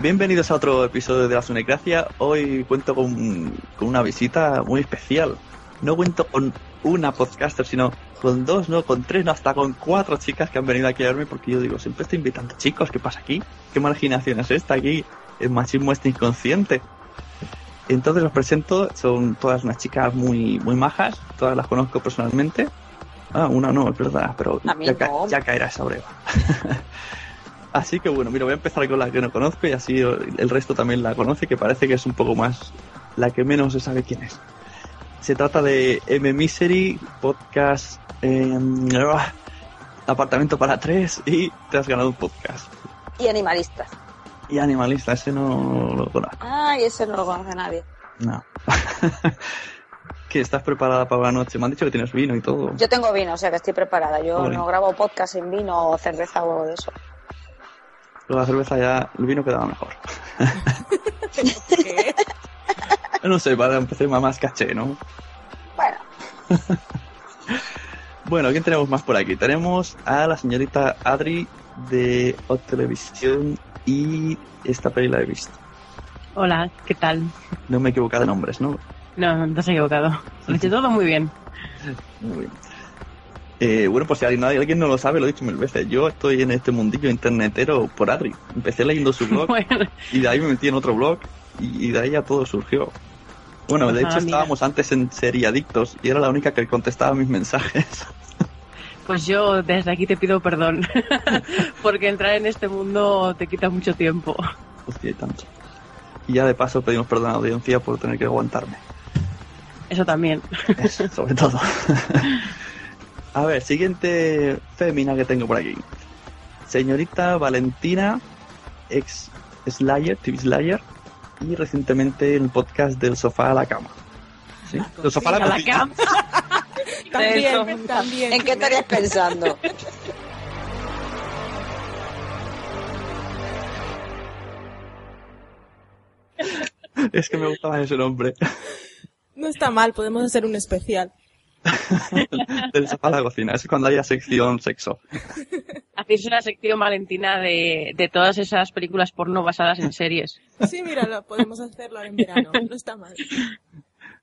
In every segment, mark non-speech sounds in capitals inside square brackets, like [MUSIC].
Bienvenidos a otro episodio de la Sonecracia. Hoy cuento con, con una visita muy especial. No cuento con una podcaster, sino con dos, no, con tres, no, hasta con cuatro chicas que han venido aquí a verme porque yo digo, siempre estoy invitando chicos, ¿qué pasa aquí? ¿Qué marginación es esta aquí? El machismo está inconsciente. Entonces os presento, son todas unas chicas muy, muy majas, todas las conozco personalmente. Ah, una no, es verdad, pero ca- ya caerá esa breva. [LAUGHS] así que bueno, mira, voy a empezar con la que no conozco y así el resto también la conoce, que parece que es un poco más la que menos se sabe quién es. Se trata de M Misery, podcast eh, Apartamento para tres y te has ganado un podcast. Y animalistas. Y Animalista, ese no lo conozco. Ay, ese no lo conoce nadie. No. [LAUGHS] ¿Qué? ¿Estás preparada para la noche? Me han dicho que tienes vino y todo. Yo tengo vino, o sea que estoy preparada. Yo no grabo podcast sin vino o cerveza o algo de eso. La cerveza ya, el vino quedaba mejor. ¿Qué? [LAUGHS] No sé, para empezar más caché, ¿no? Bueno, [LAUGHS] Bueno, ¿quién tenemos más por aquí? Tenemos a la señorita Adri de Hot Televisión y esta peli la he visto. Hola, ¿qué tal? No me he equivocado de nombres, ¿no? No, no te has equivocado. Lo he hecho todo muy bien. Muy bien. Eh, bueno, pues si alguien, alguien no lo sabe, lo he dicho mil veces. Yo estoy en este mundillo internetero por Adri. Empecé leyendo su blog [LAUGHS] Bueno, y de ahí me metí en otro blog y, y de ahí ya todo surgió. Bueno, de hecho mira. estábamos antes en Seriadictos y era la única que contestaba mis mensajes. [LAUGHS] pues yo desde aquí te pido perdón. [LAUGHS] Porque entrar en este mundo te quita mucho tiempo. Hostia, y tanto. Y ya de paso pedimos perdón a la audiencia por tener que aguantarme. Eso también. Eso, sobre todo. A ver, siguiente fémina que tengo por aquí. Señorita Valentina, ex Slayer, TV Slayer, y recientemente el podcast del sofá a la cama. ¿Sí? Ah, del sofá a la, la cama. [LAUGHS] también, también. ¿En qué estarías pensando? es que me gustaba ese nombre. No está mal, podemos hacer un especial. [LAUGHS] Del sofá a la cocina. Es cuando haya sección sexo. Hacéis una sección valentina de, de todas esas películas porno basadas en series. Sí, mira, lo podemos hacerlo ahora en verano. No está mal.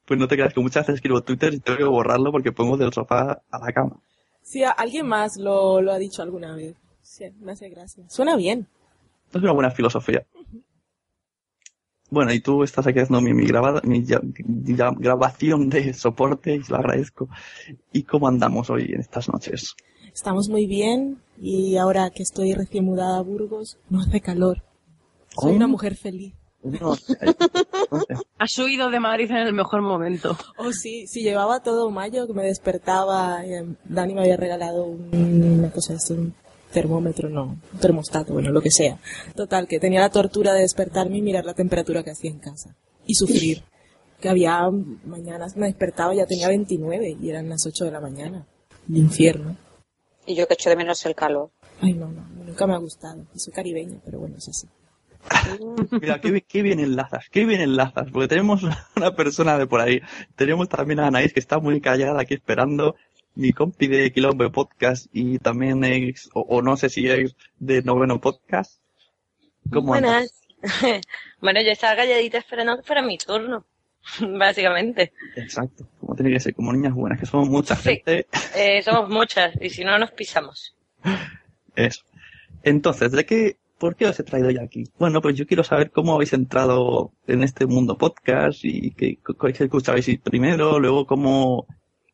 Pues no te creas que muchas veces escribo Twitter y tengo que borrarlo porque pongo del sofá a la cama. Sí, alguien más lo, lo ha dicho alguna vez. Sí, me hace gracia. Suena bien. Es una buena filosofía. Bueno, y tú estás aquí haciendo mi, mi, grabada, mi ya- ya- grabación de soporte y lo agradezco. ¿Y cómo andamos hoy en estas noches? Estamos muy bien y ahora que estoy recién mudada a Burgos, no hace calor. Soy Oh. una mujer feliz. No, [LAUGHS] Has huido de Madrid en el mejor momento. Oh, sí, sí, llevaba todo mayo que me despertaba. y, em, Dani me había regalado un- una cosa, un termómetro, no, un termostato, bueno, lo que sea. Total, que tenía la tortura de despertarme y mirar la temperatura que hacía en casa. Y sufrir. [LAUGHS] Que había mañanas me despertaba y ya tenía 29 y eran las 8 de la mañana. El infierno. Y yo que echo de menos el calor. Ay, no, no, nunca me ha gustado. Y soy caribeña, pero bueno, es así. [LAUGHS] Mira, qué, qué bien enlazas, qué bien enlazas, porque tenemos [LAUGHS] una persona de por ahí. Tenemos también a Anaís que está muy callada aquí esperando. Mi compi de Quilombo Podcast y también ex, o, o no sé si ex de Noveno Podcast. ¿Cómo andas? Buenas. [LAUGHS] bueno, yo estaba calladita esperando que fuera mi turno, [LAUGHS] básicamente. Exacto, como tiene que ser, como niñas buenas, que somos mucha Sí. gente. Eh, somos muchas y si no nos pisamos. [LAUGHS] Eso. Entonces, ¿de qué, por qué os he traído ya aquí? Bueno, pues yo quiero saber cómo habéis entrado en este mundo podcast y qué qué escuchabais primero, luego cómo,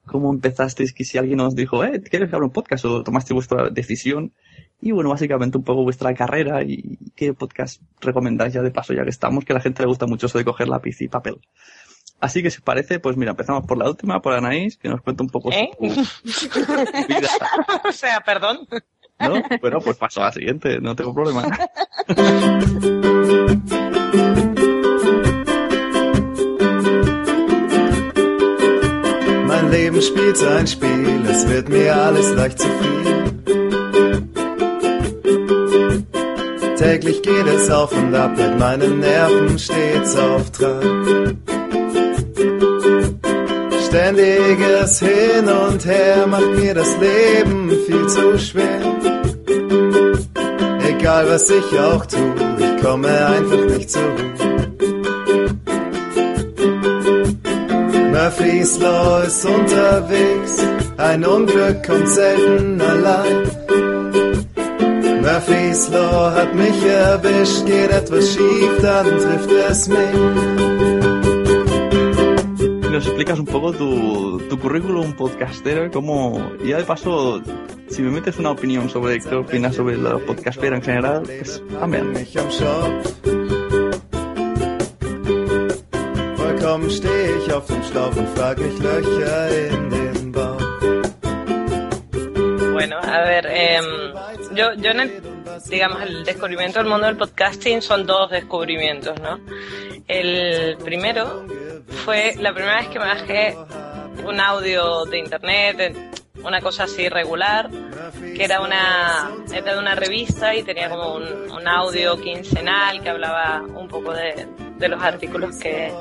cómo empezasteis, que si alguien os dijo, eh, ¿quieres grabar un podcast? O tomaste vuestra decisión. Y bueno, básicamente un poco vuestra carrera y qué podcast recomendáis ya de paso, ya que estamos, que a la gente le gusta mucho eso de coger lápiz y papel. Así que si os parece, pues mira, empezamos por la última, por Anaís, que nos cuenta un poco ¿Eh? su vida. [LAUGHS] o sea, perdón. ¿No? Bueno, pues paso a la siguiente, no tengo problema. [LAUGHS] Leben spielt ein Spiel, es wird mir alles leicht zu viel. Täglich geht es auf und ab, mit meinen Nerven stets auf Trab. Ständiges Hin und Her macht mir das Leben viel zu schwer. Egal was ich auch tue, ich komme einfach nicht zur. Murphy's Law ist unterwegs, ein Unglück kommt selten allein. Murphy's Law hat mich erwischt, geht etwas schief, dann trifft es mich. Nos explicas un poco tu, tu currículum podcastero y cómo, y ya de paso, si me metes una opinión sobre qué opinas sobre la podcastera en general, pues también. Stehe ich auf dem Schlauch und frag Löcher in den Bauch. Bueno, a ver, em, yo, yo en el, digamos, el descubrimiento del mundo del podcasting son dos descubrimientos, ¿no? El primero fue la primera vez que me bajé un audio de internet, una cosa así regular, que era una, era de una revista y tenía como un, audio quincenal que hablaba un poco de los artículos que,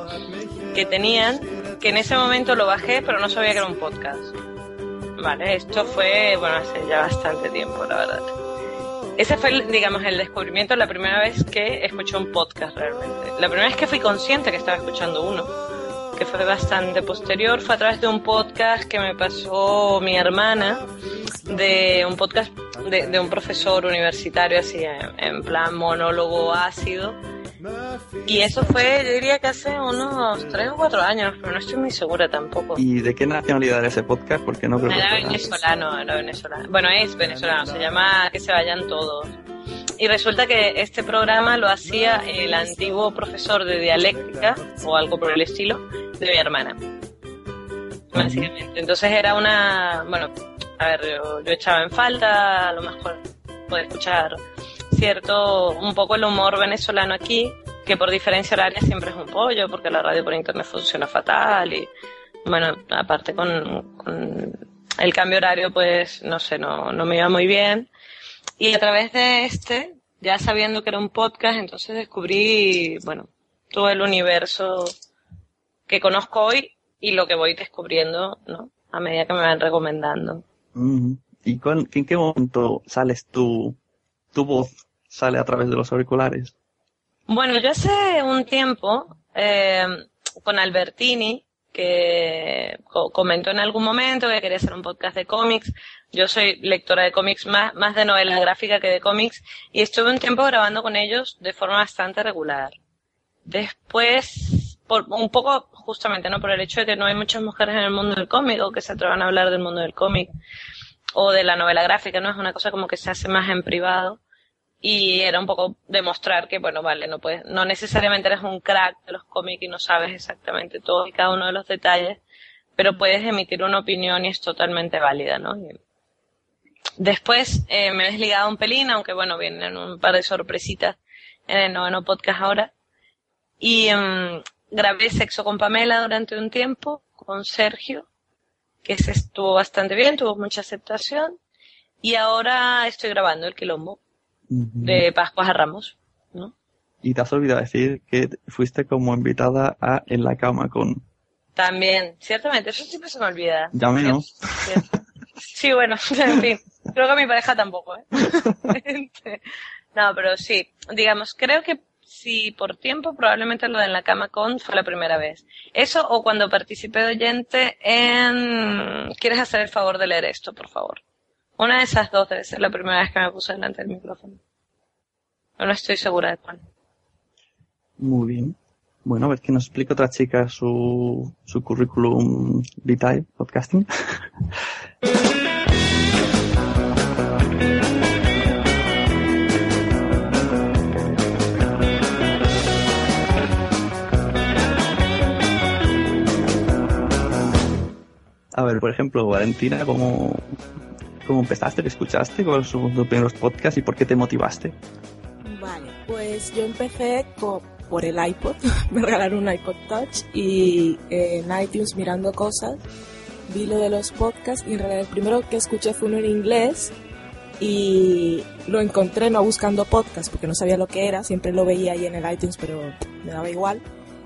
que tenían, que en ese momento lo bajé, pero no sabía que era un podcast. Vale, esto fue, bueno, hace ya bastante tiempo, la verdad. Ese fue, digamos, el descubrimiento la primera vez que escuché un podcast realmente. La primera vez que fui consciente que estaba escuchando uno, que fue bastante posterior, fue a través de un podcast que me pasó mi hermana, de un podcast de, de un profesor universitario así, en, en plan monólogo ácido. Y eso fue, yo diría que hace unos tres o cuatro años, pero no estoy muy segura tampoco. ¿Y de qué nacionalidad era ese podcast? Porque no creo Era venezolano, era venezolano. Bueno, es venezolano, se llama Que se vayan todos. Y resulta que este programa lo hacía el antiguo profesor de dialéctica, o algo por el estilo, de mi hermana. Básicamente. Entonces era una. Bueno, a ver, yo, yo echaba en falta, a lo mejor, poder escuchar cierto, un poco el humor venezolano aquí, que por diferencia horaria siempre es un pollo, porque la radio por internet funciona fatal y, bueno, aparte con, con el cambio horario, pues, no sé, no, no me iba muy bien. Y a través de este, ya sabiendo que era un podcast, entonces descubrí, bueno, todo el universo que conozco hoy y lo que voy descubriendo, ¿no? A medida que me van recomendando. ¿Y cuál- en qué momento sales tú, tu voz sale a través de los auriculares? Bueno, yo hace un tiempo, eh, con Albertini, que co- comentó en algún momento que quería hacer un podcast de cómics. Yo soy lectora de cómics, más, más de novela gráfica que de cómics, y estuve un tiempo grabando con ellos de forma bastante regular. Después, por, un poco justamente, ¿no? Por el hecho de que no hay muchas mujeres en el mundo del cómic o que se atrevan a hablar del mundo del cómic o de la novela gráfica, ¿no? Es una cosa como que se hace más en privado y era un poco demostrar que, bueno, vale, no puedes, no necesariamente eres un crack de los cómics y no sabes exactamente todo y cada uno de los detalles, pero puedes emitir una opinión y es totalmente válida, ¿no? Después eh, me he desligado un pelín, aunque bueno, vienen un par de sorpresitas en el noveno podcast ahora. Y em, grabé Sexo con Pamela durante un tiempo, con Sergio, que se estuvo bastante bien, tuvo mucha aceptación. Y ahora estoy grabando El Quilombo, de Pascuas a Ramos, ¿no? Y te has olvidado decir que fuiste como invitada a En la cama con... También, ciertamente, eso siempre se me olvida. Ya menos. Sí, bueno, [LAUGHS] en fin, creo que mi pareja tampoco, ¿eh? [LAUGHS] no, pero sí, digamos, creo que si por tiempo, probablemente lo de En la cama con fue la primera vez. Eso o cuando participé de oyente en... ¿Quieres hacer el favor de leer esto, por favor? Una de esas dos debe ser la primera vez que me puse delante del micrófono. Pero no estoy segura de cuál. Muy bien. Bueno, a ver que nos explique otra chica su, su currículum vitae podcasting. [LAUGHS] A ver, por ejemplo, Valentina, ¿cómo, cómo empezaste? ¿Qué escuchaste? ¿Cuáles son tus primeros podcasts y por qué te motivaste? Vale, pues yo empecé co- por el iPod. [LAUGHS] Me regalaron un iPod Touch y eh, en iTunes mirando cosas vi lo de los podcasts y en realidad el primero que escuché fue uno en inglés y lo encontré no buscando podcast porque no sabía lo que era, siempre lo veía ahí en el iTunes pero me daba igual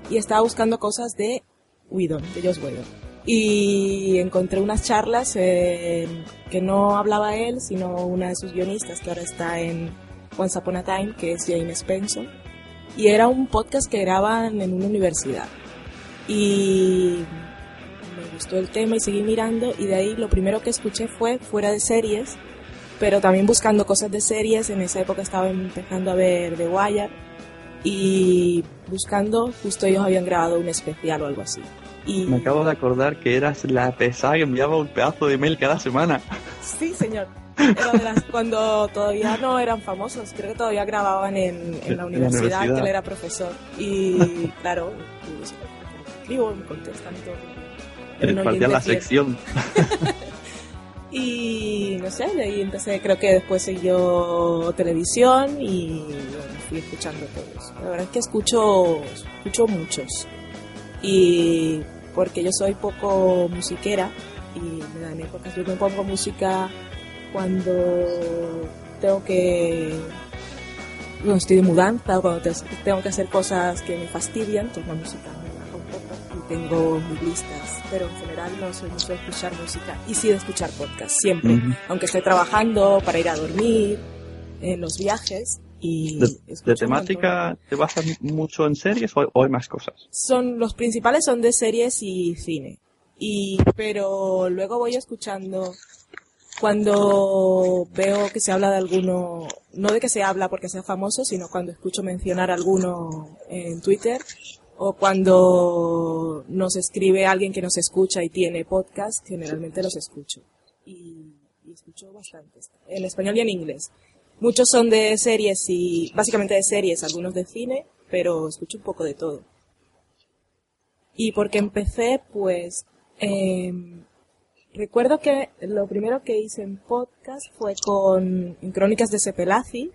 y estaba buscando cosas de Whedon, de Joss Whedon y encontré unas charlas eh, que no hablaba él sino una de sus guionistas que ahora está en Once Upon a Time que es Jane Spencer. Y era un podcast que graban en una universidad. Y me gustó el tema y seguí mirando y de ahí lo primero que escuché fue fuera de series, pero también buscando cosas de series, en esa época estaba empezando a ver The Wire y buscando, justo ellos habían grabado un especial o algo así. Y Me acabo de acordar que eras la pesada que enviaba un pedazo de mail cada semana. sí, señor. Era de las, cuando todavía no eran famosos, creo que todavía grababan en, en la la universidad, universidad. que él era profesor. Y claro, escribo, me contestan y todo. Un Eh, Faltía la sección. [LAUGHS] Y no sé, de ahí empecé, creo que después siguió televisión y bueno, fui escuchando todos. La verdad es que escucho, escucho muchos. Y porque yo soy poco musiquera y me dan épocas, yo me pongo música cuando tengo que, bueno, estoy de mudanza o cuando te- tengo que hacer cosas que me fastidian, pues la música me baja un poco y tengo mis listas, pero en general no soy mucho de escuchar música y sí de escuchar podcast, siempre, aunque esté trabajando para ir a dormir, en los viajes y ¿De, temática te basas mucho en series o, o hay más cosas? son los principales son de series y cine. Y pero luego voy escuchando cuando veo que se habla de alguno no de que se habla porque sea famoso sino cuando escucho mencionar alguno en Twitter o cuando nos escribe alguien que nos escucha y tiene podcast generalmente los escucho. Y, y escucho bastantes en español y en inglés muchos son de series y básicamente de series algunos de cine pero escucho un poco de todo y porque empecé, pues, em, recuerdo que lo primero que hice en podcast fue con Crónicas de Sepelazi,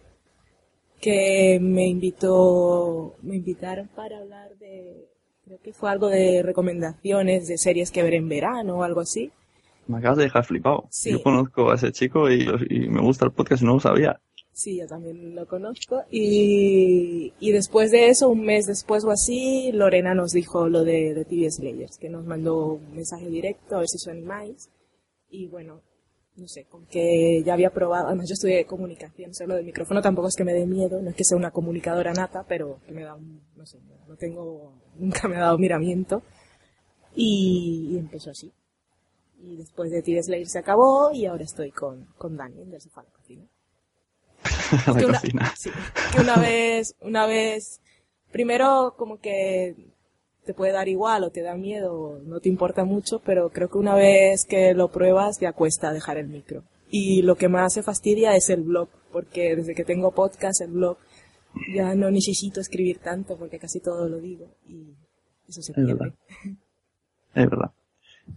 que me invitó, me invitaron para hablar de, creo que fue algo de recomendaciones de series que ver en verano o algo así. Me acabas de dejar flipado. Sí. Yo conozco a ese chico y, y me gusta el podcast y no lo sabía. Sí, yo también lo conozco. Y, y después de eso, un mes después o así, Lorena nos dijo lo de, de TV Slayers, que nos mandó un mensaje directo a ver si os animáis. Y bueno, no sé, con que ya había probado, además yo estudié comunicación, o lo del micrófono tampoco es que me dé miedo, no es que sea una comunicadora nata, pero que me da un, no sé, no tengo, nunca me ha dado miramiento. Y, y empezó así. Y después de TV Slayers se acabó y ahora estoy con, con Daniel del sofá [LAUGHS] la que una, cocina. sí, que una vez, una vez, primero como que te puede dar igual o te da miedo, no te importa mucho, pero creo que una vez que lo pruebas ya cuesta dejar el micro. Y lo que más se fastidia es el blog, porque desde que tengo podcast, el blog, ya no necesito escribir tanto porque casi todo lo digo y eso se Es pierde. verdad. Es verdad.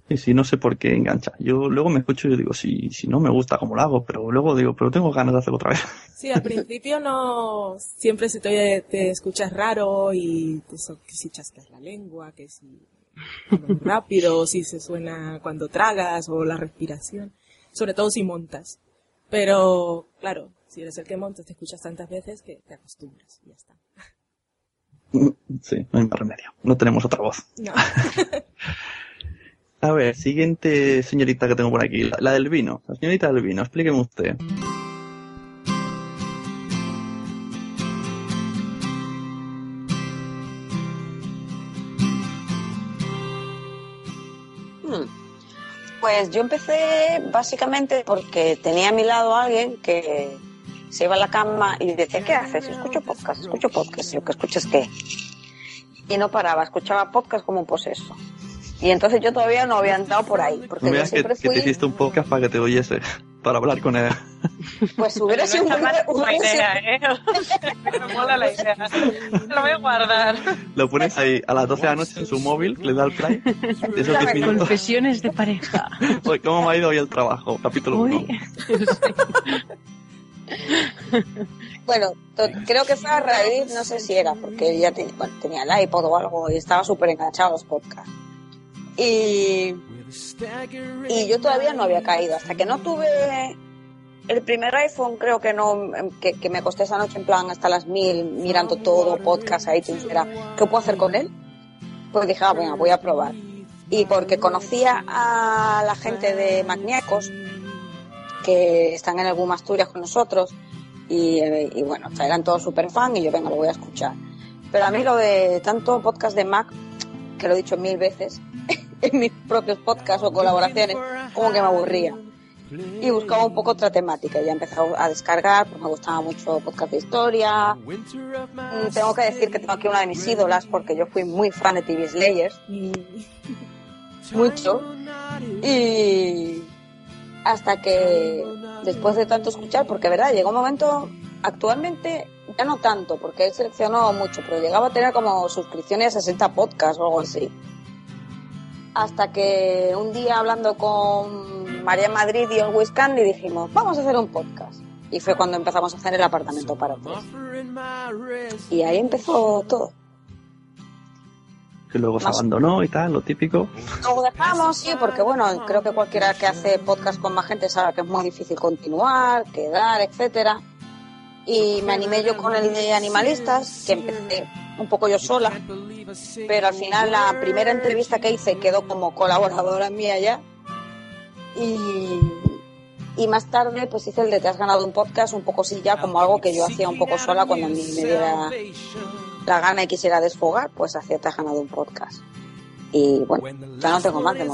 Y si no sé por qué engancha. Yo luego me escucho y yo digo, si, si no me gusta cómo lo hago, pero luego digo, pero tengo ganas de hacerlo otra vez. [LAUGHS] Sí, al principio no, siempre se te, oye- te escuchas raro y te, que si chascas la lengua, que si rápido, [LAUGHS] si se suena cuando tragas o la respiración, sobre todo si montas. Pero, claro, si eres el que montas, te escuchas tantas veces que te acostumbras y ya está. [LAUGHS] Sí, no hay más remedio. No tenemos otra voz. No. A ver, siguiente señorita que tengo por aquí, la, del vino. La señorita del vino, explíqueme usted. Hmm. Pues yo empecé básicamente porque tenía a mi lado a alguien que se iba a la cama y decía, ¿qué haces? Escucho podcast, escucho podcast. Y yo, ¿qué escuchas qué? Y no paraba, escuchaba podcast como un poseso. Y entonces yo todavía no había entrado por ahí, porque No yo veas que, siempre que te fui, hiciste un podcast para que te oyese, para hablar con él. pues hubiera No sido está un mal hubiera la sido- idea, ¿eh? Me mola la idea. Lo voy a guardar. Lo pones ahí a las 12 de la noche en su móvil, le da el play. De esos 10 minutos. Confesiones de pareja. [LAUGHS] Oye, ¿Cómo me ha ido hoy el trabajo? Capítulo 1. Uy. [LAUGHS] Bueno, to- creo que fue a raíz, no sé si era, porque ya te- bueno, tenía el iPod o algo y estaba súper enganchado a los podcasts. Y, y yo todavía no había caído, hasta que no tuve el primer iPhone, creo que no, em, que, que me acosté esa noche en plan hasta las mil, mirando todo, podcast, iTunes, era, ¿qué puedo hacer con él? Pues dije, ah, venga, voy a probar. Y porque conocía a la gente de Magníacos, que están en el Asturias con nosotros, y, eh, y bueno, eran todos súper fan y yo, venga, lo voy a escuchar. Pero a mí lo de tanto podcast de Mac, que lo he dicho mil veces, [LAUGHS] en mis propios podcasts o colaboraciones, como que me aburría. Y buscaba un poco otra temática. Ya empecé a descargar, pues me gustaba mucho podcast de historia. Mm, Tengo que decir que tengo aquí una de mis ídolas, porque yo fui muy fan de TV Slayers. [LAUGHS] Mucho. Y hasta que después de tanto escuchar, porque verdad, llegó un momento, actualmente ya no tanto, porque he seleccionado mucho, pero llegaba a tener como suscripciones a 60 podcasts o algo así. Hasta que un día hablando con María Madrid y el Wiscandy dijimos, vamos a hacer un podcast. Y fue cuando empezamos a hacer el apartamento para tres. Y ahí empezó todo. Que luego se Más- abandonó y tal, lo típico. Lo dejamos, sí, porque bueno, creo que cualquiera que hace podcast con más gente sabe que es muy difícil continuar, quedar, etcétera. Y me animé yo con el de animalistas, que empecé un poco yo sola, pero al final la primera entrevista que hice quedó como colaboradora mía ya. Y, y más tarde pues hice el de Te has ganado un podcast, un poco sí ya como algo que yo hacía un poco sola cuando a mí me diera la gana y quisiera desfogar, pues hacía Te has ganado un podcast. Y bueno, ya no tengo más de.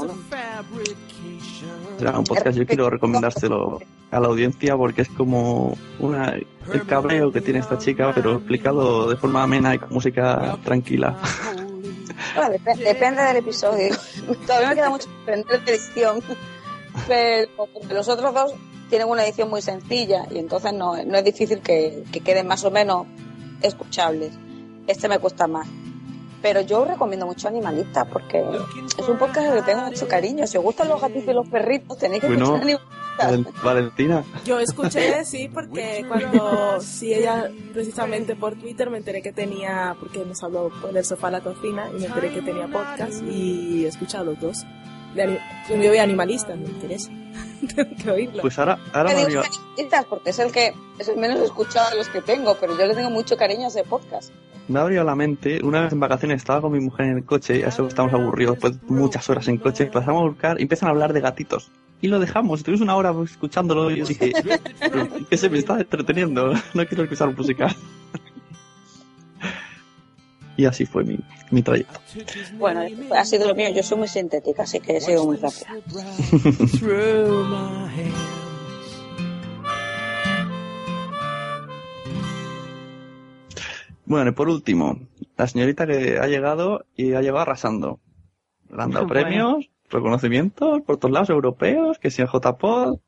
Será un podcast, yo quiero recomendárselo a la audiencia porque es como una, el cabreo que tiene esta chica, pero explicado de forma amena y con música tranquila. Bueno, dep- depende del episodio. [LAUGHS] Todavía me queda mucho aprender de edición. Pero los otros dos tienen una edición muy sencilla y entonces no, no es difícil que, que queden más o menos escuchables. Este me cuesta más. Pero yo recomiendo mucho Animalista porque es un podcast que tengo mucho cariño. Si os gustan los gatitos y los perritos, tenéis que Bueno, escuchar Animalista. Valen- Valentina, Yo escuché, sí, porque cuando, sí, ella, precisamente por Twitter me enteré que tenía, porque nos habló por el sofá a la cocina, y me enteré que tenía podcast, y he escuchado los dos. De ani- un video de animalistas, me interesa. [LAUGHS] Tengo que oírlo. Pues ahora, ahora Me digo animalistas porque es el que es el menos escuchado de los que tengo, pero yo le tengo mucho cariño a ese podcast. me abrió la mente. Una vez en vacaciones estaba con mi mujer en el coche, ya eso estamos aburridos, después de muchas horas en coche, pasamos a buscar y empiezan a hablar de gatitos. Y lo dejamos, estuvimos una hora escuchándolo y yo dije, [LAUGHS] "Pero, que se me está entreteniendo, [LAUGHS] no quiero escuchar música. Y así fue mi, mi trayecto. Bueno, ha sido lo mío, yo soy muy sintética, así que he sido muy rápida. [LAUGHS] Bueno, y por último, la señorita que ha llegado y ha llegado arrasando. Le han dado [LAUGHS] Bueno. premios, reconocimientos por todos lados europeos, que sea JPod.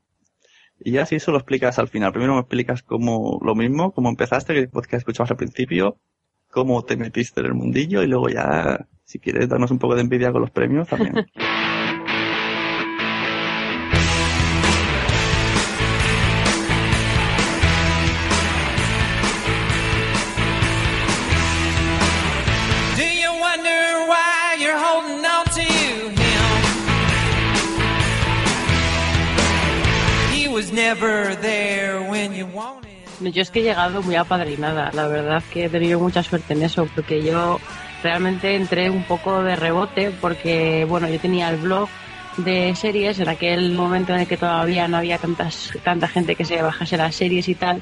Y ya si eso lo explicas al final. Primero me explicas cómo lo mismo, cómo empezaste, que podcast escuchabas al principio, cómo te metiste en el mundillo y luego ya, si quieres darnos un poco de envidia con los premios también. [LAUGHS] Yo es que he llegado muy apadrinada, la verdad que he tenido mucha suerte en eso, porque yo realmente entré un poco de rebote, porque bueno, yo tenía el blog de series en aquel momento en el que todavía no había tantas, tanta gente que se bajase las series y tal,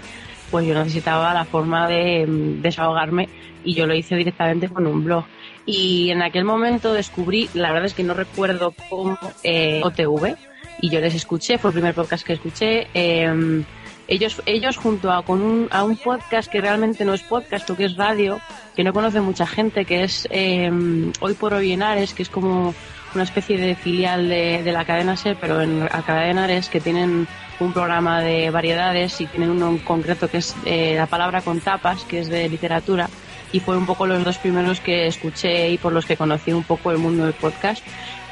pues yo necesitaba la forma de mm, desahogarme y yo lo hice directamente con un blog. Y en aquel momento descubrí, la verdad es que no recuerdo cómo, eh, OTV, y yo les escuché, fue el primer podcast que escuché. em, ellos, ellos junto a, con un, a un podcast que realmente no es podcast, o que es radio, que no conoce mucha gente, que es em, Hoy por Hoy en Ares, que es como una especie de filial de, de la cadena SER, pero en la cadena Ares, que tienen un programa de variedades y tienen uno en concreto que es eh, La Palabra con Tapas, que es de literatura, y fue un poco los dos primeros que escuché y por los que conocí un poco el mundo del podcast.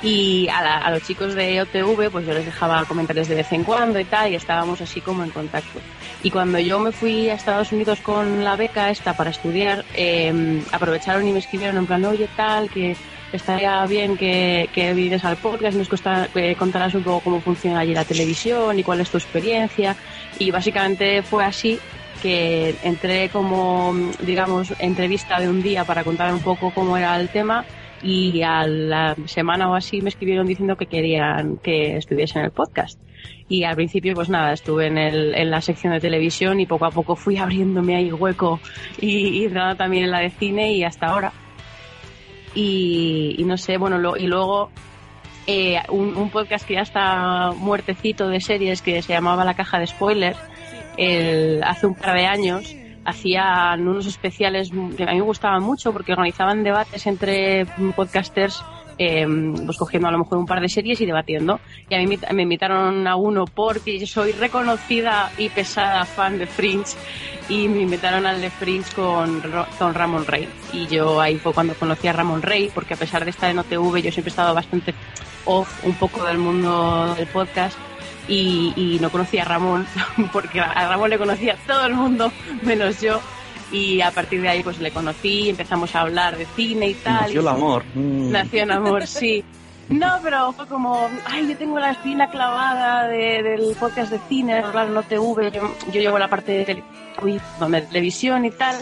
Y a, la- a los chicos de OTV, pues yo les dejaba comentarios de vez en cuando y tal, y estábamos así como en contacto. Y cuando yo me fui a Estados Unidos con la beca esta para estudiar, eh, aprovecharon y me escribieron en plan, oye, tal, que estaría bien que, que al podcast, nos costa- que contarás un poco cómo funciona allí la televisión y cuál es tu experiencia. Y básicamente fue así que entré como, digamos, entrevista de un día para contar un poco cómo era el tema y a la semana o así me escribieron diciendo que querían que estuviese en el podcast. Y al principio, pues nada, estuve en, el, en la sección de televisión y poco a poco fui abriéndome ahí hueco y, y entrando también en la de cine y hasta ahora. Y, y no sé, bueno, lo- y luego eh, un, un podcast que ya está muertecito de series que se llamaba La Caja de Spoilers, el- hace un par de años hacían unos especiales que a mí me gustaban mucho porque organizaban debates entre podcasters eh, pues cogiendo a lo mejor un par de series y debatiendo. Y a mí me- invitaron a uno porque yo soy reconocida y pesada fan de Fringe y me invitaron al de Fringe con, con Ramón Rey. Y yo ahí fue cuando conocí a Ramón Rey porque a pesar de estar en OTV yo siempre he estado bastante off un poco del mundo del podcast y, y no conocía a Ramón [LAUGHS] porque a Ramón le conocía todo el mundo menos yo y a partir de ahí pues le conocí empezamos a hablar de cine y tal Nació el amor. Mm. Nació en amor, sí. No, pero fue como, ay, yo tengo la espina clavada de- del podcast de cine, claro, no TV, yo, yo llevo la parte de televisión y tal.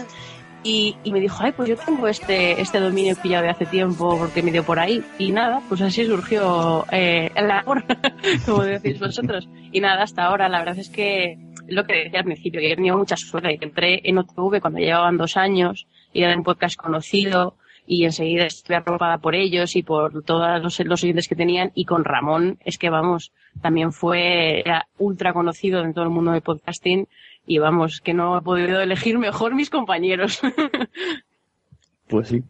Y, y me dijo, ay, pues yo tengo este, este dominio pillado de hace tiempo porque me dio por ahí. Y nada, pues así surgió eh, el amor, [LAUGHS] como decís vosotros. Y nada, hasta ahora, la verdad es que lo que decía al principio, que he tenido mucha suerte, que entré en OTV cuando llevaban dos años y era un podcast conocido y enseguida estuve arropada por ellos y por todos los, los oyentes que tenían y con Ramón es que vamos, también fue ultra conocido en todo el mundo de podcasting y vamos, que no he podido elegir mejor mis compañeros. [LAUGHS] Pues sí.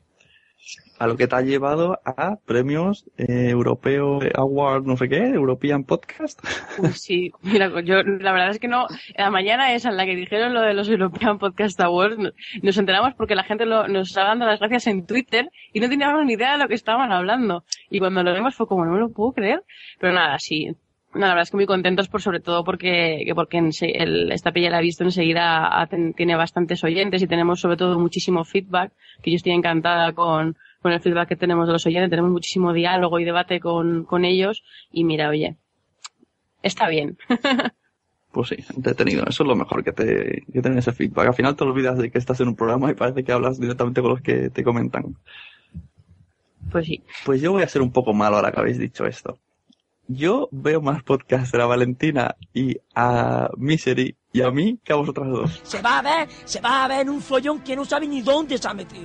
A lo que te ha llevado a premios eh, Europeo Award, no sé qué, European Podcast. Uy, [LAUGHS] sí, mira, yo la verdad es que no, la mañana esa en la que dijeron lo de los European Podcast Awards, no- nos enteramos porque la gente lo- nos estaba dando las gracias en Twitter y no teníamos ni idea de lo que estaban hablando. Y cuando lo vimos fue como, no me lo puedo creer. Pero nada, sí, no, la verdad es que muy contentos por sobre todo porque, que porque ense- el, esta pilla la he visto enseguida ten- tiene bastantes oyentes y tenemos sobre todo muchísimo feedback, que yo estoy encantada con, con el feedback que tenemos de los oyentes, tenemos muchísimo diálogo y debate con, con ellos y mira, oye, está bien. [LAUGHS] Pues sí, entretenido. Eso es lo mejor que, te, que tener ese feedback. Al final te olvidas de que estás en un programa y parece que hablas directamente con los que te comentan. Pues sí. Pues yo voy a ser un poco malo ahora que habéis dicho esto. Yo veo más podcasts a Valentina y a Misery y a mí que a vosotras dos. Se va a ver, se va a ver en un follón que no sabe ni dónde se ha metido.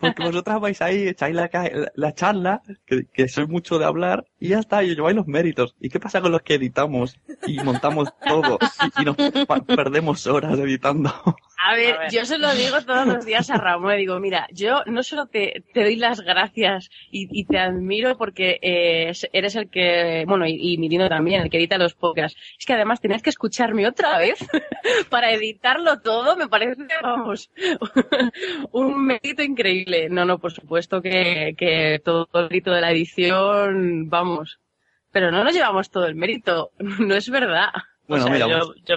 Porque vosotras vais ahí, echáis la, la, la charla, que, que soy mucho de hablar, y ya está, y os lleváis los méritos. ¿Y qué pasa con los que editamos y montamos todo y, y nos perdemos horas editando? A ver, A ver. yo se lo digo todos los días a Ramón, le digo, mira, yo no solo te, te doy las gracias y, y te admiro porque eh, eres el que, bueno, y, y Mirino también, el que edita los podcasts, es que además tenías que escucharme otra vez [LAUGHS] para editarlo todo, me parece, vamos, [LAUGHS] un mérito increíble. No, no, por supuesto que, que todo el mérito de la edición, vamos, pero no nos llevamos todo el mérito, [LAUGHS] no es verdad. Bueno, o sea, mira, yo, yo,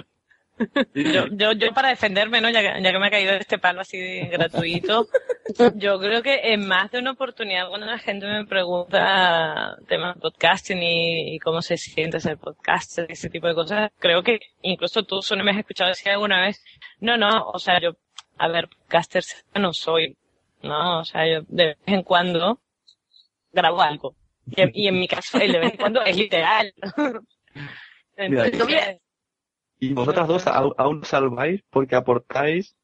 yo, [LAUGHS] yo, yo para defenderme, ¿no? Ya que, ya que me ha caído este palo así de gratuito, [LAUGHS] yo creo que en más de una oportunidad cuando la gente me pregunta temas de podcasting y, y cómo se siente ser podcaster, ese tipo de cosas, creo que incluso tú solo me has escuchado decir alguna vez, no, no, o sea, yo, a ver, podcaster no soy, ¿no? O sea, yo de vez en cuando grabo algo. Y, en- y en mi caso, el de vez en cuando es literal. [LAUGHS] Entonces, Y vosotras dos aún salváis porque aportáis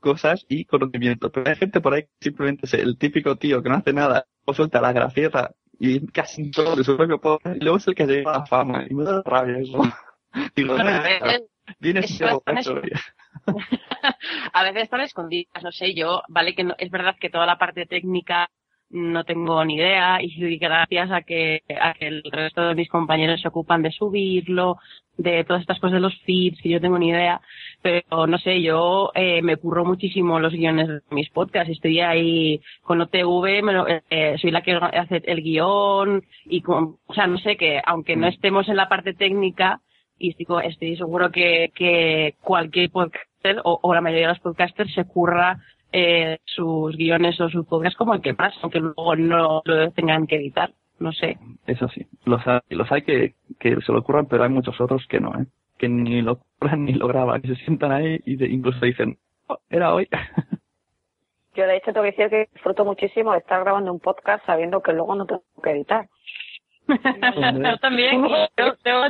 cosas y conocimiento. Pero hay gente por ahí que simplemente es el típico tío que no hace nada, o suelta la gracieta y casi todo de su propio podcast, y luego es el que llega a la fama. Y me da rabia eso. [LAUGHS] Digo, Bueno, "No, a ver, viene eso siendo es- borracho". a veces están escondidas, no sé, yo, vale que no, es verdad que toda la parte técnica no tengo ni idea y gracias a que, a que el resto de mis compañeros se ocupan de subirlo, de todas estas cosas de los feeds, que yo tengo ni idea, pero no sé, yo eh, me curro muchísimo los guiones de mis podcasts, estoy ahí con OTV, me lo- eh, soy la que hace el guion y con, o sea, no sé, que aunque no estemos en la parte técnica, y digo, estoy seguro que, que cualquier podcaster o, o la mayoría de los podcasters se curra eh, sus guiones o sus podcasts como el que más, aunque luego no lo tengan que editar, no sé. Eso sí, los hay, los hay que, que se lo ocurran, pero hay muchos otros que no, ¿eh? Que ni lo ocurran ni lo graban, que se sientan ahí y de- incluso dicen, "Oh, era hoy. [LAUGHS] Yo de hecho tengo que decir que disfruto muchísimo de estar grabando un podcast sabiendo que luego no tengo que editar. yo también, [LAUGHS] yo, tengo-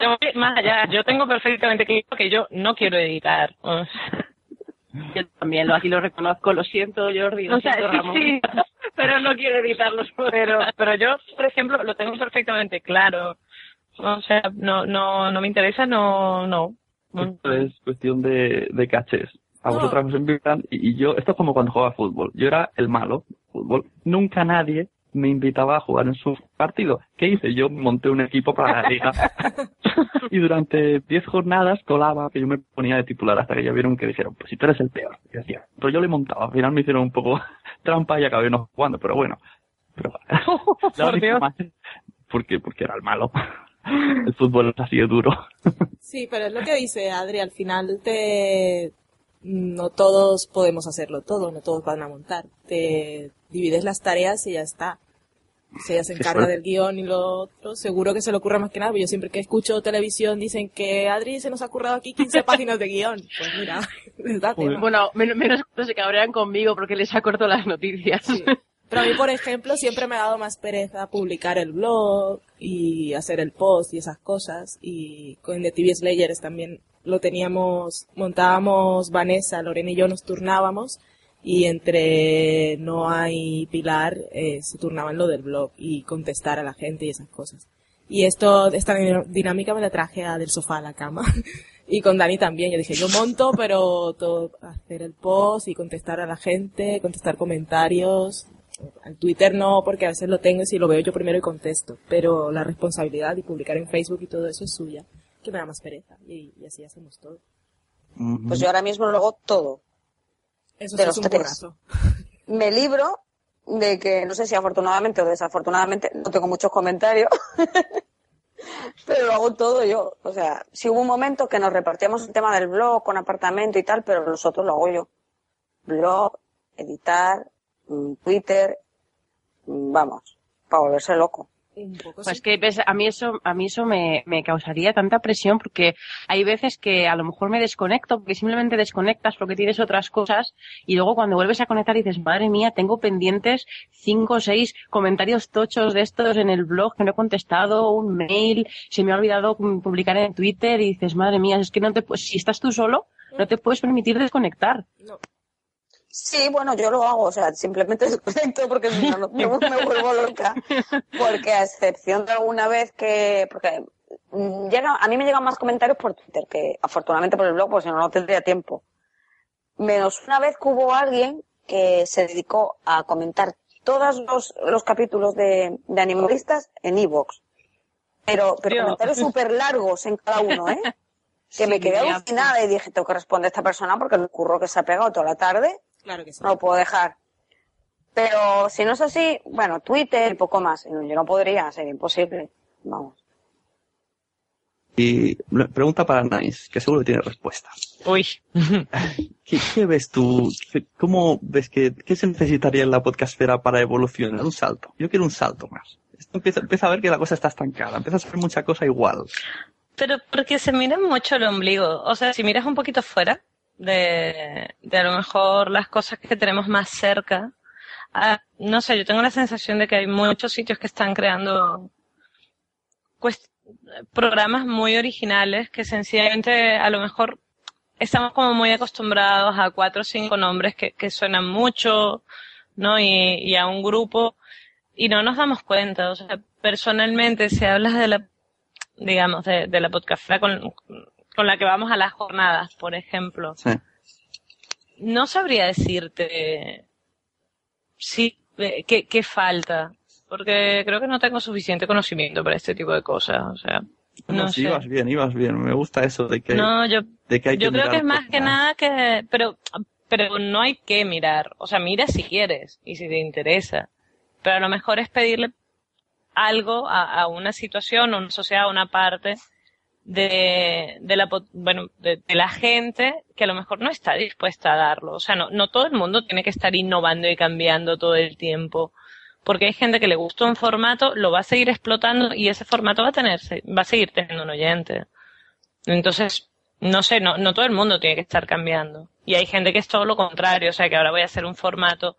yo más allá, yo tengo perfectamente claro que yo no quiero editar. Yo también lo aquí lo reconozco, lo siento Jordi, lo O sea, siento Ramón, sí. [LAUGHS] pero no quiero editarlos. pero, pero yo, por ejemplo, lo tengo perfectamente claro. O sea, no, no, no me interesa, no, no. Esto es cuestión de, de cachés. A vosotras os invitan y, y yo, esto es como cuando jugaba fútbol. Yo era el malo, fútbol. Nunca nadie me invitaba a jugar en su partido. ¿Qué hice? Yo monté un equipo para la liga. [LAUGHS] y durante 10 jornadas colaba que yo me ponía de titular hasta que ya vieron que dijeron, pues si tú eres el peor. Y decía, pero yo le montaba. Al final me hicieron un poco [LAUGHS] trampa y acabé no jugando, pero bueno. Pero, [LAUGHS] Por Dios. porque, porque era el malo. el fútbol es así de duro. Sí, pero es lo que dice Adri, al final te... No todos podemos hacerlo todo, no todos van a montar. Te divides las tareas y ya está. Si ella se encarga del guion y lo otro, seguro que se le ocurra más que nada. porque Yo siempre que escucho televisión dicen que Adri se nos ha currado aquí 15 [LAUGHS] páginas de guion. Pues mira, [LAUGHS] tema. Bueno, men- menos se cabrean conmigo porque les acorto las noticias. Pero a mí, por ejemplo, [LAUGHS] siempre me ha dado más pereza publicar el blog y hacer el post y esas cosas. Y con The TV Slayers también lo teníamos, montábamos Vanessa, Lorena y yo nos turnábamos. Y entre Noah y Pilar eh, se turnaban lo del blog y contestar a la gente y esas cosas. Y esto, esta dinámica me la traje a del sofá a la cama. [LAUGHS] Y con Dani también, yo dije, yo monto, pero todo, hacer el post y contestar a la gente, contestar comentarios. Al Twitter no, porque a veces lo tengo y si lo veo yo primero y contesto. Pero la responsabilidad de publicar en Facebook y todo eso es suya, que me da más pereza. Y, y así hacemos todo. Pues yo ahora mismo lo hago todo. Eso de los un tres. Me libro de que, no sé si afortunadamente o desafortunadamente, no tengo muchos comentarios, [LAUGHS] pero lo hago todo yo. O sea, si hubo un momento que nos repartíamos el tema del blog con apartamento y tal, pero nosotros lo hago yo. Blog, editar, mm, Twitter, vamos, para volverse loco. Pues que ves, a mí eso, a mí eso me, me causaría tanta presión porque hay veces que a lo mejor me desconecto porque simplemente desconectas porque tienes otras cosas y luego cuando vuelves a conectar dices, madre mía, tengo pendientes cinco o seis comentarios tochos de estos en el blog que no he contestado, un mail, se me ha olvidado publicar en Twitter y dices, madre mía, es que no te, si estás tú solo, no te puedes permitir desconectar. Sí, bueno, yo lo hago, o sea, simplemente [LAUGHS] desconecto porque si no, no- me vuelvo loca. Porque a excepción de alguna vez que, porque mm, llega, a mí me llegan más comentarios por Twitter que afortunadamente por el blog, porque si no, no tendría tiempo. Menos una vez que hubo alguien que se dedicó a comentar todos los, los capítulos de, de animalistas en Evox. Pero, pero Dios. comentarios súper largos en cada uno, ¿eh? [LAUGHS] Que Sí, me quedé alucinada y dije, tengo que responder a esta persona porque el curro que se ha pegado toda la tarde Claro que sí. no lo puedo dejar. Pero si no es así, bueno, Twitter y poco más. Yo no podría, sería imposible. Vamos. Y pregunta para Nice, que seguro que tiene respuesta. Uy. [LAUGHS] ¿Qué, qué ves tú? ¿Qué- ¿Cómo ves que qué se necesitaría en la podcastfera para evolucionar? Un salto. Yo quiero un salto más. Esto empieza, empieza a ver que la cosa está estancada. Empieza a ser mucha cosa igual. Pero porque se mira mucho el ombligo. O sea, si miras un poquito fuera de, de a lo mejor las cosas que tenemos más cerca, ah, no sé, yo tengo la sensación de que hay muchos sitios que están creando programas muy originales que sencillamente a lo mejor estamos como muy acostumbrados a cuatro o cinco nombres que, suenan mucho, ¿no? Y, a un grupo y no nos damos cuenta. O sea, personalmente, si hablas de la digamos, de, de la podcastera con, con la que vamos a las jornadas, por ejemplo. Sí. No sabría decirte sí, eh, qué, qué falta, porque creo que no tengo suficiente conocimiento para este tipo de cosas, o sea, no, sí, sé. ibas bien, ibas bien. Me gusta eso de que, No, yo, de que hay que yo creo que es más que nada que, pero, pero no hay que mirar, o sea, mira si quieres y si te interesa, pero a lo mejor es pedirle algo a, a una situación, a una sociedad, a una parte de, la, bueno, de, de la gente que a lo mejor no está dispuesta a darlo. O sea, no, no todo el mundo tiene que estar innovando y cambiando todo el tiempo. Porque hay gente que le gusta un formato, lo va a seguir explotando y ese formato va a tener, va a seguir teniendo un oyente. Entonces, no sé, no, no todo el mundo tiene que estar cambiando. Y hay gente que es todo lo contrario, o sea, que ahora voy a hacer un formato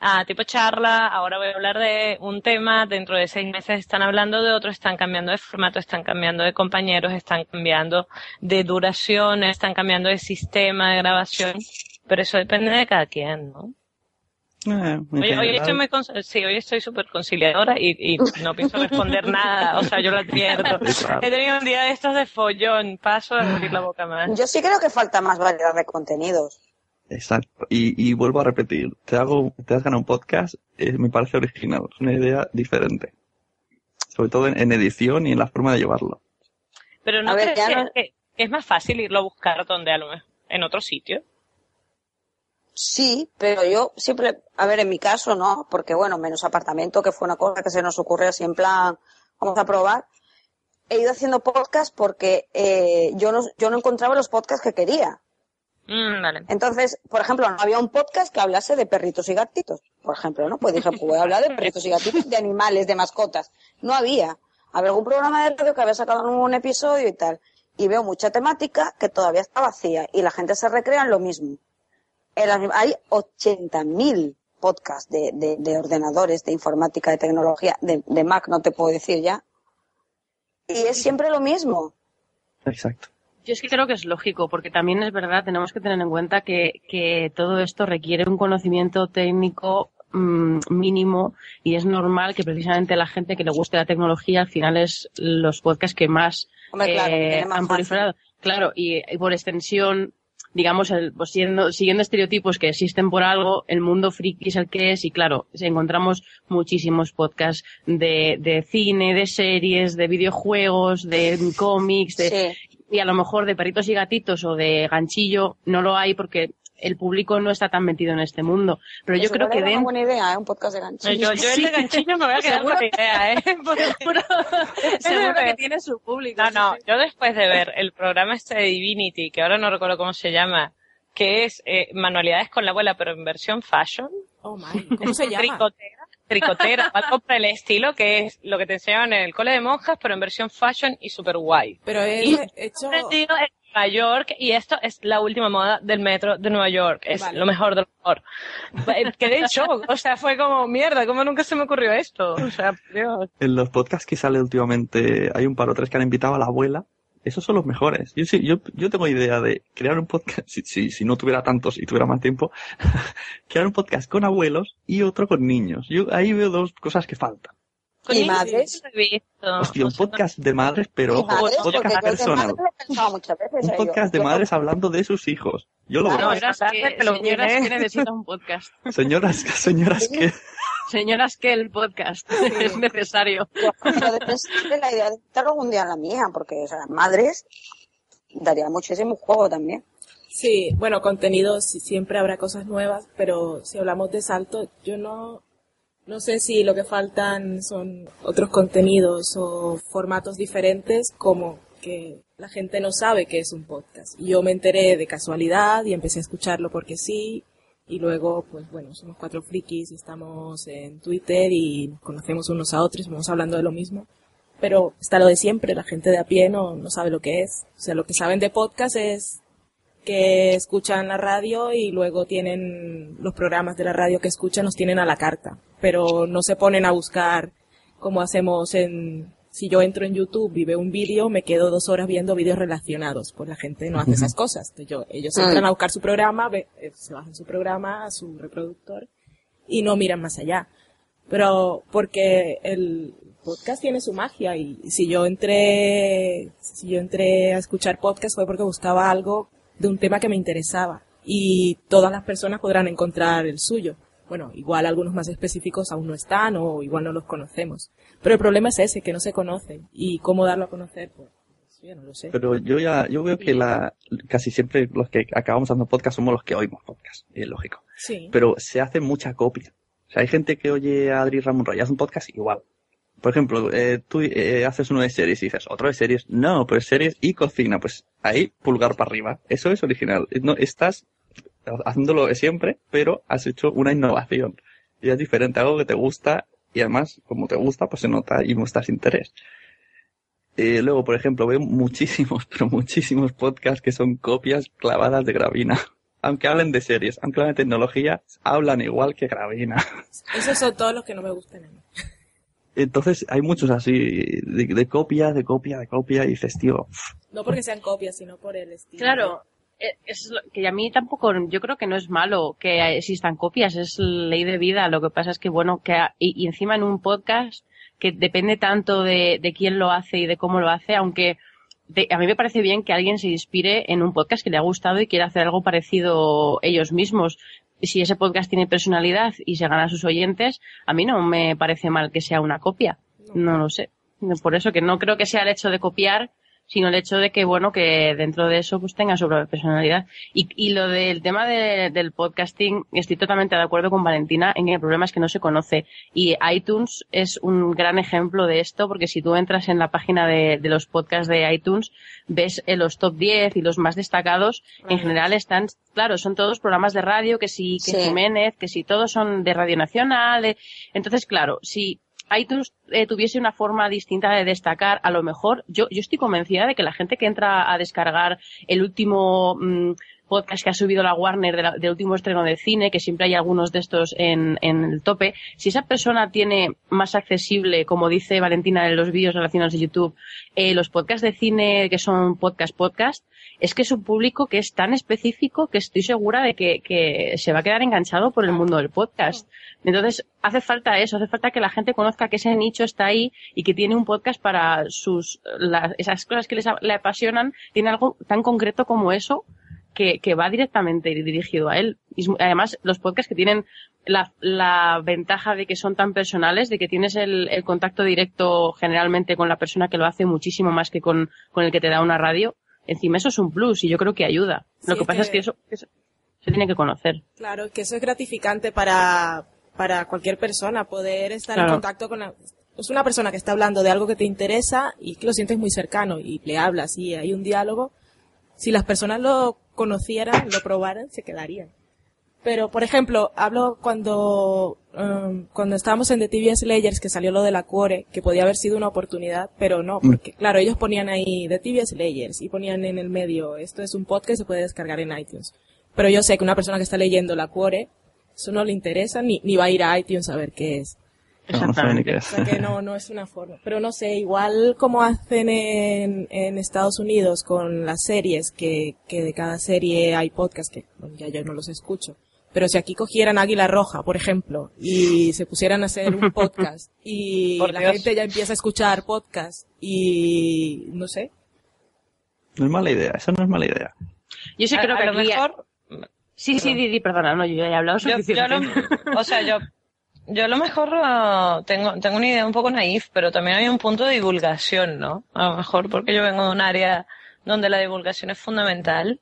ah, tipo charla, ahora voy a hablar de un tema, dentro de seis meses están hablando de otro, están cambiando de formato, están cambiando de compañeros, están cambiando de duración, están cambiando de sistema de grabación, pero eso depende de cada quien, ¿no? Eh, en Hoy, hoy general, estoy muy con- sí, hoy estoy súper conciliadora y, y no pienso responder nada, o sea, yo lo advierto. [LAUGHS] He tenido un día de estos de follón, paso a abrir la boca más. Yo sí creo que falta más variedad de contenidos. Exacto. Y, y vuelvo a repetir, te hago, te has ganado un podcast, eh, me parece original, es una idea diferente. Sobre todo en, en edición y en la forma de llevarlo. Pero ¿no A ver, crees no- que es más fácil irlo a buscar donde a lo mejor, en otro sitio? Sí, pero yo siempre, a ver, en mi caso, ¿no? Porque bueno, menos apartamento, que fue una cosa que se nos ocurrió así en plan, vamos a probar. He ido haciendo podcast porque eh, yo, no, yo no encontraba los podcasts que quería. Mm, vale. Entonces, por ejemplo, no había un podcast que hablase de perritos y gatitos, por ejemplo, ¿no? Pues dije, pues voy a hablar de perritos y gatitos, de animales, de mascotas. No había. Había algún programa de radio que había sacado un episodio y tal. Y veo mucha temática que todavía está vacía y la gente se recrea en lo mismo. El hay 80.000 podcasts de, de, de ordenadores, de informática, de tecnología, de, de Mac, no te puedo decir ya. Y es siempre lo mismo. Exacto. Yo es que creo que es lógico, porque también es verdad, tenemos que tener en cuenta que, que todo esto requiere un conocimiento técnico mm, mínimo y es normal que precisamente la gente que le guste la tecnología al final es los podcasts que más, Hombre, claro, eh, más han fácil. proliferado. Claro, y, y por extensión, digamos, el, pues siendo- siguiendo estereotipos que existen por algo, el mundo friki es el que es y claro, encontramos muchísimos podcasts de, de cine, de series, de videojuegos, de cómics, de, Sí. Y a lo mejor de perritos y gatitos o de ganchillo no lo hay porque el público no está tan metido en este mundo. Pero yo Eso creo que era una buena idea, ¿eh? Un podcast de ganchillo. Yo, yo el de ganchillo me voy a quedar con la [LAUGHS] idea, ¿eh? [LAUGHS] Porque- [LAUGHS] seguro que tiene su público. No, no, yo después de ver el programa este de Divinity, que ahora no recuerdo cómo se llama, que es eh, manualidades con la abuela, pero en versión fashion. Oh my, ¿cómo se llama? Tricotera. Tricotera o [LAUGHS] algo por el estilo, que es lo que te enseñaban en el cole de monjas, pero en versión fashion y super guay. Pero es hecho... aprendido en Nueva York y esto es la última moda del metro de Nueva York. Es Vale. lo mejor de lo mejor. Eh, Quedé en shock. O sea, fue como, mierda, ¿cómo nunca se me ocurrió esto? O sea, Dios. En los podcasts que sale últimamente hay un par o tres que han invitado a la abuela. Esos son los mejores. Yo sí, yo, yo tengo idea de crear un podcast, si, si, si no tuviera tantos y tuviera más tiempo, [LAUGHS] crear un podcast con abuelos y otro con niños. Yo ahí veo dos cosas que faltan. Con ¿Y niños madres? Hostia, un podcast de madres, pero ojo, podcast personal. veces. Un eh, podcast yo- de yo- madres hablando de sus hijos. Yo lo veo. Señoras que, señoras que necesitan un podcast. Señoras, señoras que... Señoras que el podcast [LAUGHS] es necesario. Yo de la idea de estar algún día en la mía, porque, o sea, madres daría muchísimo juego también. Sí, bueno, contenidos sí, siempre habrá cosas nuevas, pero si hablamos de salto, yo no, no sé si lo que faltan son otros contenidos o formatos diferentes, como que la gente no sabe que es un podcast. Y yo me enteré de casualidad y empecé a escucharlo porque sí, y luego, pues bueno, somos cuatro frikis y estamos en Twitter y nos conocemos unos a otros vamos hablando de lo mismo. Pero está lo de siempre, la gente de a pie no, no sabe lo que es. O sea, lo que saben de podcast es que escuchan la radio y luego tienen los programas de la radio que escuchan los tienen a la carta, pero no se ponen a buscar como hacemos en si yo entro en YouTube y veo un vídeo, me quedo dos horas viendo vídeos relacionados. Pues la gente no hace esas cosas. Entonces yo, ellos Mm. entran a buscar su programa, ve- eh, se bajan su programa a su reproductor y no miran más allá. Pero porque el podcast tiene su magia y si yo entré, si yo entré a escuchar podcast fue porque buscaba algo de un tema que me interesaba y todas las personas podrán encontrar el suyo. Bueno, igual algunos más específicos aún no están o igual no los conocemos. Pero el problema es ese, que no se conocen y cómo darlo a conocer, pues yo no lo sé. Pero yo ya, yo veo que la, casi siempre los que acabamos dando podcast somos los que oímos podcast, y es lógico. Sí. Pero se hace mucha copia. O sea, hay gente que oye a Adri Ramón Roy, hace un podcast igual. Por ejemplo, eh, tú eh, haces uno de series y dices, otro de series, no, pues series y cocina, pues ahí pulgar para arriba. Eso es original. No, estás haciéndolo de siempre, pero has hecho una innovación. Y es diferente, algo que te gusta, y además, como te gusta, pues se nota y muestras interés. Eh, luego, por ejemplo, veo muchísimos, [LAUGHS] pero muchísimos podcasts que son copias clavadas de Gravina. [LAUGHS] Aunque hablen de series, aunque hablen de tecnología, hablan igual que Gravina. [LAUGHS] Esos son todos los que no me gustan a mí. Entonces, hay muchos así, de, de copia, de copia, de copia, y dices, tío, pff, No porque sean copias, sino por el estilo. Claro, es lo- que a mí tampoco, yo creo que no es malo que existan copias, es ley de vida. Lo que pasa es que, bueno, que y, y encima en un podcast que depende tanto de, de quién lo hace y de cómo lo hace, aunque de- a mí me parece bien que alguien se inspire en un podcast que le ha gustado y quiera hacer algo parecido ellos mismos. Si ese podcast tiene personalidad y se gana a sus oyentes, a mí no me parece mal que sea una copia. No lo sé. Por eso que no creo que sea el hecho de copiar, sino el hecho de que, bueno, que dentro de eso pues tenga su propia personalidad. Y, y lo del tema de- del podcasting, estoy totalmente de acuerdo con Valentina en que el problema es que no se conoce. Y iTunes es un gran ejemplo de esto, porque si tú entras en la página de, de los podcasts de iTunes, ves eh, los top 10 y los más destacados, en general están, claro, son todos programas de radio, que si, que Sí. Jiménez, que si todos son de Radio Nacional, de- entonces, claro, si iTunes eh, tuviese una forma distinta de destacar, a lo mejor yo, yo estoy convencida de que la gente que entra a descargar el último mm, podcast que ha subido la Warner del último estreno de cine, que siempre hay algunos de estos en, en el tope, si esa persona tiene más accesible, como dice Valentina en los vídeos relacionados de YouTube, eh, los podcasts de cine que son podcast podcast, es que es un público que es tan específico que estoy segura de que, que se va a quedar enganchado por el mundo del podcast. Entonces, hace falta eso, hace falta que la gente conozca que ese nicho está ahí y que tiene un podcast para sus, esas cosas que les, le apasionan, tiene algo tan concreto como eso que, que va directamente dirigido a él. Y además, los podcasts que tienen la, la ventaja de que son tan personales, de que tienes el, el contacto directo generalmente con la persona que lo hace muchísimo más que con, con el que te da una radio, encima eso es un plus y yo creo que ayuda. lo que pasa es que- que eso, eso se tiene que conocer. Claro, que eso es gratificante para, para cualquier persona, poder estar Claro. en contacto con la- es una persona que está hablando de algo que te interesa y que lo sientes muy cercano y le hablas y hay un diálogo. Si las personas lo conocieran, lo probaran, se quedarían. Pero, por ejemplo, hablo cuando, um, cuando estábamos en The TV Slayers, que salió lo de la Cuore, que podía haber sido una oportunidad, pero no, porque, claro, ellos ponían ahí The TV Slayers y ponían en el medio, esto es un podcast que se puede descargar en iTunes. Pero yo sé que una persona que está leyendo la Cuore, eso no le interesa, ni, ni va a ir a iTunes a ver qué es. No, no O es. sea que no, no es una forma. Pero no sé, igual como hacen en, en Estados Unidos con las series, que, que de cada serie hay podcast que bueno, ya yo no los escucho. Pero si aquí cogieran Águila Roja, por ejemplo, y se pusieran a hacer un podcast [LAUGHS] y Por la Dios. gente ya empieza a escuchar podcast y no sé. No es mala idea, eso no es mala idea. Yo sí A- creo a que lo mejor- Sí, sí, Didi, perdona, no, yo ya he hablado Yo, yo suficiente. lo- o sea, yo, yo a lo mejor ah, tengo, tengo una idea un poco naif, pero también hay un punto de divulgación, ¿no? A lo mejor porque yo vengo de un área donde la divulgación es fundamental.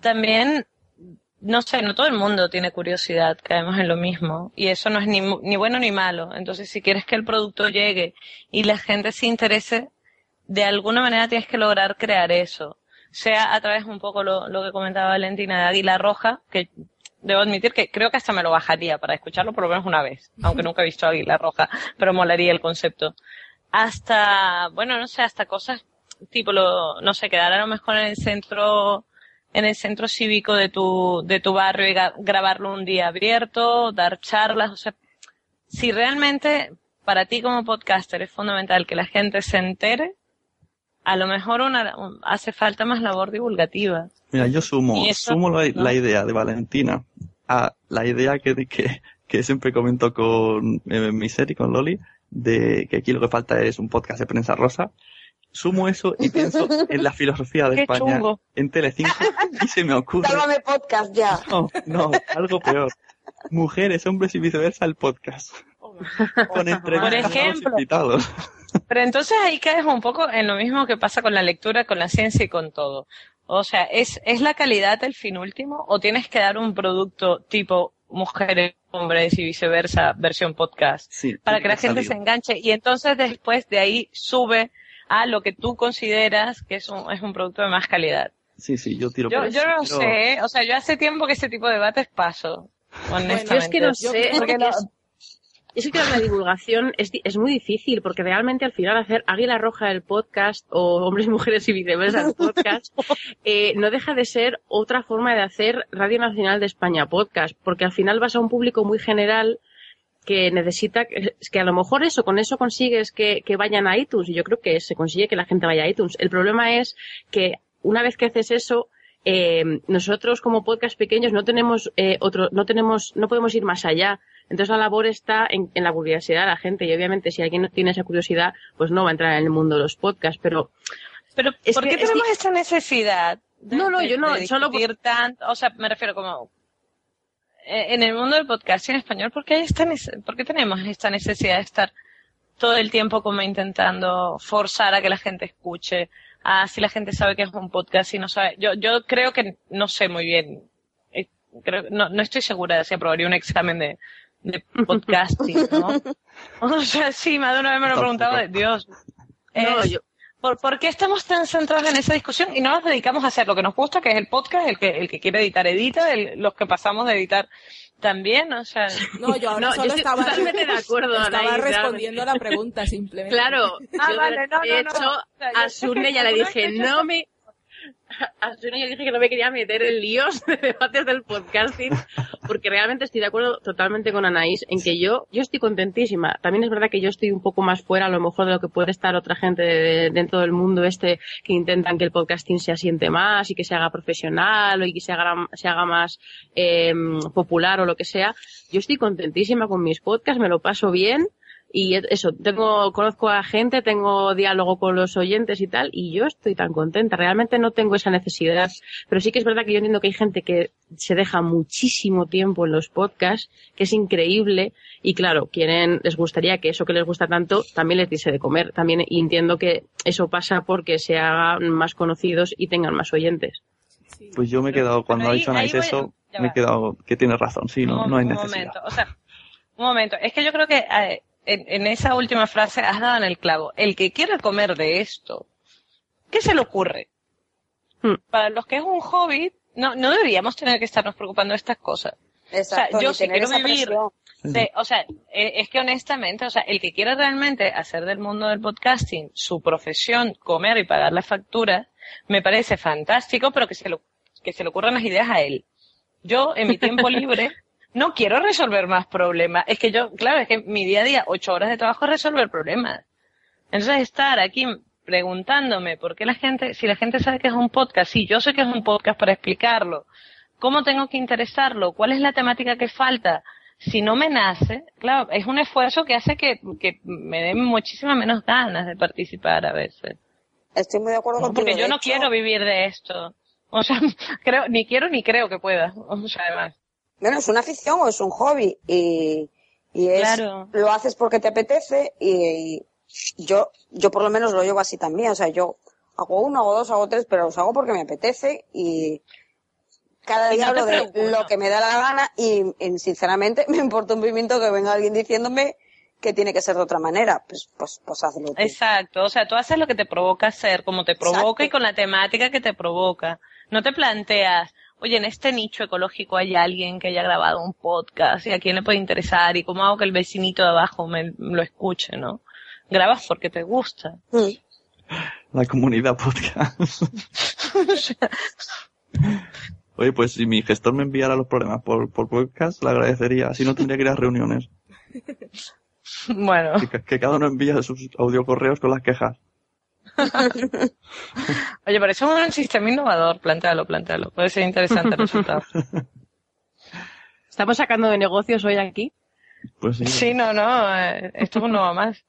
También, no sé, no todo el mundo tiene curiosidad, caemos en lo mismo. Y eso no es ni, ni bueno ni malo. Entonces, si quieres que el producto llegue y la gente se interese, de alguna manera tienes que lograr crear eso. Sea a través un poco lo, lo que comentaba Valentina de Águila Roja, que debo admitir que creo que hasta me lo bajaría para escucharlo por lo menos una vez, aunque nunca he visto Águila Roja, pero molaría el concepto. Hasta, bueno, no sé, hasta cosas tipo lo, no sé, quedar a lo mejor en el centro, en el centro cívico de tu, de tu barrio y grabarlo un día abierto, dar charlas, o sea, si realmente para ti como podcaster es fundamental que la gente se entere, a lo mejor una, un- hace falta más labor divulgativa. Mira, yo sumo, eso, sumo la, ¿no? la idea de Valentina a la idea que, que, que siempre comento con eh, mi serie, con Loli, de que aquí lo que falta es un podcast de prensa rosa. Sumo eso y pienso [LAUGHS] en la filosofía de Qué España, chungo. en Telecinco, y se me ocurre, Sálvame podcast ya. no, no, algo peor. Mujeres, hombres y viceversa, el podcast. Con entrevistas a los ejemplo. invitados. Pero entonces ahí caes un poco en lo mismo que pasa con la lectura, con la ciencia y con todo. O sea, ¿es, es la calidad el fin último o tienes que dar un producto tipo mujeres, hombres y viceversa, versión podcast, Sí, para que la gente se enganche y entonces después de ahí sube a lo que tú consideras que es un, es un producto de más calidad? Sí, sí, yo tiro Yo, por yo eso. no sé, ¿eh? o sea, yo hace tiempo que ese tipo de debates paso, honestamente. yo es que no sé, Porque no- es, es que la divulgación es, es muy difícil, porque realmente al final hacer Águila Roja del podcast o Hombres, Mujeres y Viceversa del podcast [LAUGHS] eh, no deja de ser otra forma de hacer Radio Nacional de España podcast, porque al final vas a un público muy general que necesita, es que a lo mejor eso, con eso consigues que, que vayan a iTunes, y yo creo que se consigue que la gente vaya a iTunes. El problema es que una vez que haces eso, eh, nosotros como podcast pequeños no tenemos eh, otro, no tenemos, no podemos ir más allá. Entonces la labor está en, en la curiosidad de la gente y obviamente si alguien no tiene esa curiosidad, pues no va a entrar en el mundo de los podcasts, pero Pero, Es ¿por que qué es tenemos di- esta necesidad? de- No, no, de- yo no, de solo por- tanto, o sea, me refiero como eh, en el mundo del podcast en español, ¿por qué, hay esta nece- por qué tenemos esta necesidad de estar todo el tiempo como intentando forzar a que la gente escuche? A si la gente sabe que es un podcast y no sabe. Yo, yo creo que no sé muy bien. eh, Creo, no, no estoy segura de si aprobaría un examen de, de podcasting, ¿no? [LAUGHS] O sea, sí, más de una vez me lo he preguntado de Dios. No, Es- yo- ¿Por, por qué estamos tan centrados en esa discusión y no nos dedicamos a hacer lo que nos gusta, que es el podcast, el que, el que quiere editar, edita, el- los que pasamos de editar también, o sea... No, yo ahora [LAUGHS] No, yo solo estoy estaba, totalmente de acuerdo, estaba Anaís, respondiendo a la pregunta [LAUGHS] simplemente. Claro, Ah, yo vale, no, de no, hecho, no. O sea, yo a que ya le dije, no me... [LAUGHS] Yo dije que no me quería meter en líos de debates del podcasting, porque realmente estoy de acuerdo totalmente con Anaís en que yo, yo estoy contentísima. También es verdad que yo estoy un poco más fuera, a lo mejor, de lo que puede estar otra gente de- de- dentro del mundo este que intentan que el podcasting se asiente más y que se haga profesional y que se haga, se haga más eh, popular o lo que sea. Yo estoy contentísima con mis podcasts, me lo paso bien y eso, tengo, conozco a gente, tengo diálogo con los oyentes y tal, y yo estoy tan contenta. Realmente no tengo esa necesidad. Pero sí que es verdad que yo entiendo que hay gente que se deja muchísimo tiempo en los podcasts, que es increíble, y claro, quieren, les gustaría que eso que les gusta tanto también les diese de comer. También y entiendo que eso pasa porque se hagan más conocidos y tengan más oyentes. Pues yo me he quedado, cuando ha ahí- dicho voy- eso, me he quedado que tiene razón, sí, no, un, no hay un necesidad. momento, o sea, un momento. Es que yo creo que eh, en, en esa última frase has dado en el clavo. El que quiera comer de esto, ¿qué se le ocurre? Hmm. Para los que es un hobby, no, no deberíamos tener que estarnos preocupando de estas cosas. Exacto, o sea, yo si quiero vivir de- o sea, e- es que honestamente, o sea, el que quiera realmente hacer del mundo del podcasting su profesión, comer y pagar las facturas, me parece fantástico, pero que se lo, que se le ocurran las ideas a él. Yo, en mi tiempo [LAUGHS] libre, no quiero resolver más problemas. Es que yo, claro, es que mi día a día, ocho horas de trabajo es resolver problemas. Entonces estar aquí preguntándome por qué la gente, si la gente sabe que es un podcast, si yo sé que es un podcast para explicarlo, cómo tengo que interesarlo, cuál es la temática que falta, si no me nace, claro, es un esfuerzo que hace que, que me den muchísimas menos ganas de participar a veces. Estoy muy de acuerdo contigo. Porque yo no hecho, quiero vivir de esto. O sea, [LAUGHS] creo, ni quiero ni creo que pueda. O sea, además. Bueno, es una afición o es un hobby y, y es, Claro. lo haces porque te apetece y, y yo, yo por lo menos lo llevo así también. O sea, yo hago uno, hago dos, hago tres, pero los hago porque me apetece y cada día no hablo de lo que me da la gana y, y, sinceramente [LAUGHS] me importa un pimiento que venga alguien diciéndome que tiene que ser de otra manera. Pues, pues, pues hazlo tú. Exacto. O sea, tú haces lo que te provoca hacer, como te provoca y con la temática que te provoca. No te planteas, oye, en este nicho ecológico hay alguien que haya grabado un podcast y a quién le puede interesar y cómo hago que el vecinito de abajo me lo escuche, ¿no? Grabas porque te gusta. La comunidad podcast. [LAUGHS] Oye, pues si mi gestor me enviara los problemas por, por podcast, le agradecería. Así no tendría que ir a reuniones. Bueno. Que, que cada uno envía sus audiocorreos con las quejas. [LAUGHS] Oye, pero eso es un sistema innovador. Plantéalo, plantéalo. Puede ser interesante el resultado. [LAUGHS] Estamos sacando de negocios hoy aquí. Pues sí. Sí, no, no. eh, esto es un nuevo más.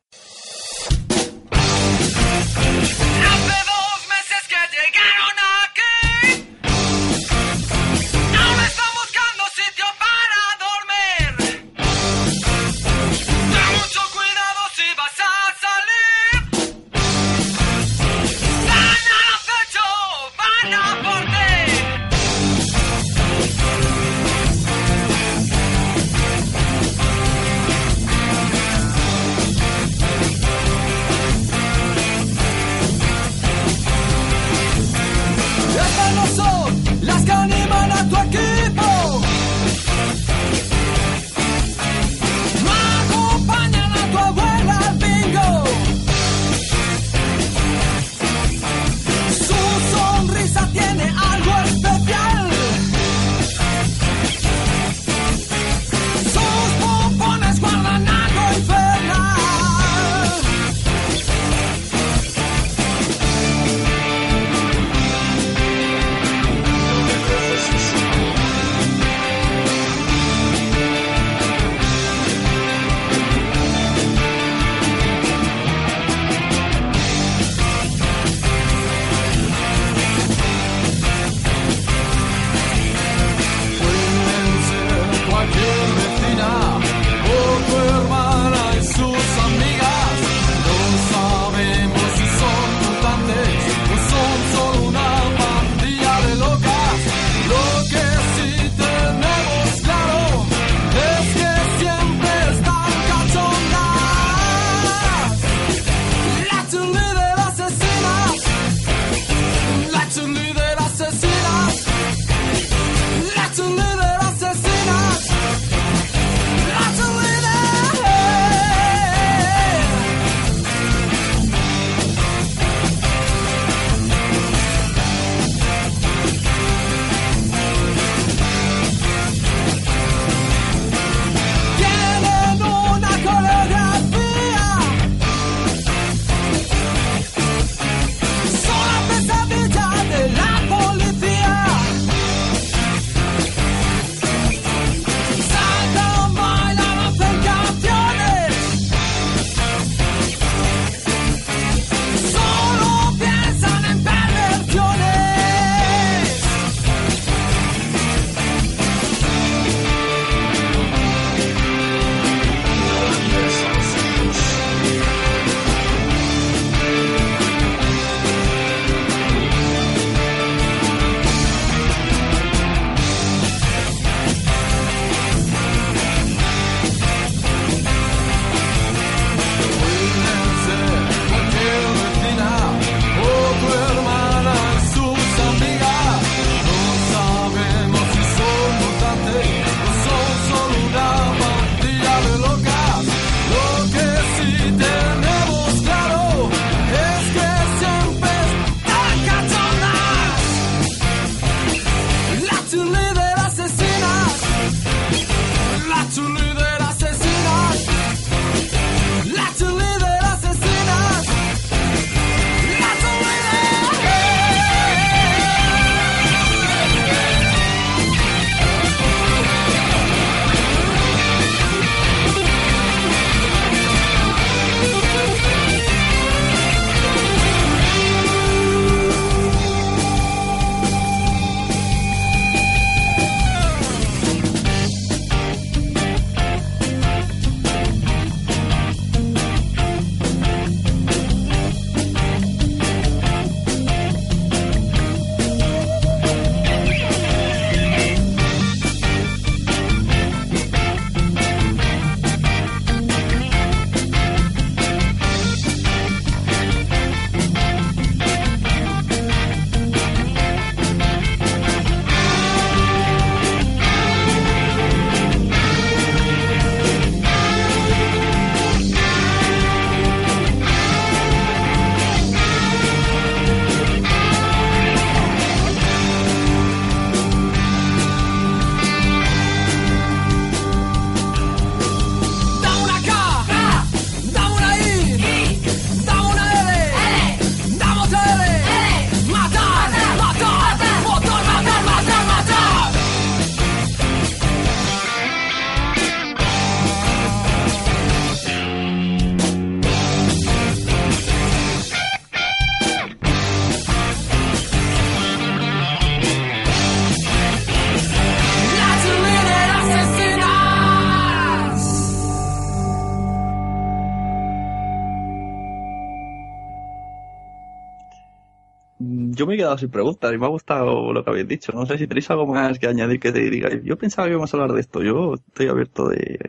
Yo me he quedado sin preguntas y me ha gustado lo que habéis dicho. No sé si tenéis algo más que añadir que te diga. Yo pensaba que íbamos a hablar de esto. Yo estoy abierto de,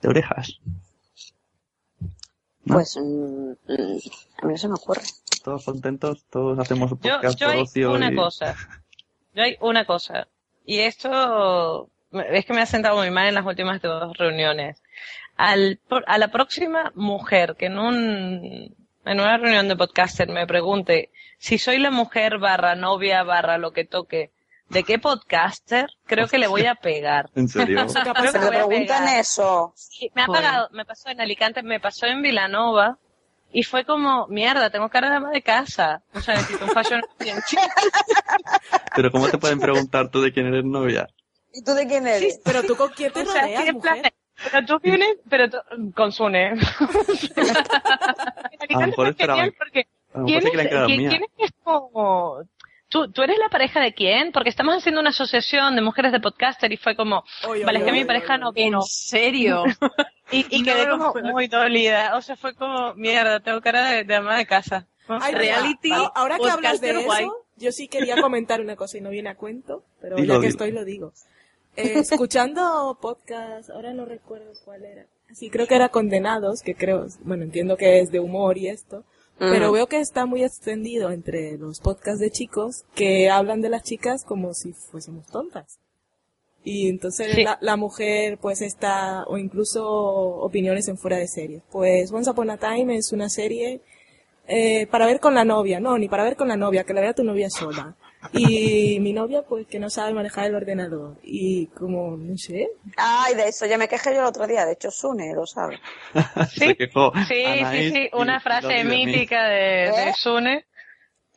de orejas. ¿No? Pues mm, mm, a mí no se me ocurre. Todos contentos, todos hacemos un Yo, podcast yo por hay ocio una y- cosa. Yo hay una cosa. Y esto es que me ha sentado muy mal en las últimas dos reuniones. Al, a la próxima mujer que en un en una reunión de podcaster me pregunte si soy la mujer barra novia barra lo que toque de qué podcaster, creo que le voy a [LAUGHS] pegar. ¿En serio? [LAUGHS] Creo que Se le preguntan pegar. eso. Sí, me ha pagado, me pasó en Alicante, me pasó en Vilanova y fue como, mierda, tengo cara de ama de casa. O sea, necesito un fashion [LAUGHS] Pero ¿cómo te pueden preguntar tú de quién eres novia? ¿Y tú de quién eres? Pero tú con quién te O sea, rodeas, mujer. pero tú vienes, pero tú, con Sune. A lo mejor porque ¿quién es, quién- es como... ¿Tú, ¿Tú eres la pareja de quién? Porque estamos haciendo una asociación de mujeres de podcaster y fue como, Oy, vale, oy, es que oy, mi pareja no vino. ¿En serio? [LAUGHS] Y, y [LAUGHS] No quedé como muy dolida. O sea, fue como, mierda, tengo cara de, de ama de casa. Ay, Reality, Ahora que hablas de eso, yo sí quería comentar una cosa y no viene a cuento, pero [LAUGHS] Dilo, ya que dilo. estoy lo digo. Eh, escuchando podcast, ahora no recuerdo cuál era. Sí, creo que era Condenados, que creo, bueno, entiendo que es de humor y esto, pero veo que está muy extendido entre los podcasts de chicos que hablan de las chicas como si fuésemos tontas. Y entonces Sí. la, la mujer pues está, o incluso opiniones en fuera de serie. Pues Once Upon a Time es una serie eh, para ver con la novia, no, ni para ver con la novia, que la vea tu novia sola. Y mi novia pues que no sabe manejar el ordenador. Y como, no sé, Ay, de eso ya me quejé yo el otro día. De hecho, Sune lo sabe. [LAUGHS] Se quejó Sí, Anaís sí, sí, y- una frase mítica de, de ¿Eh? Sune,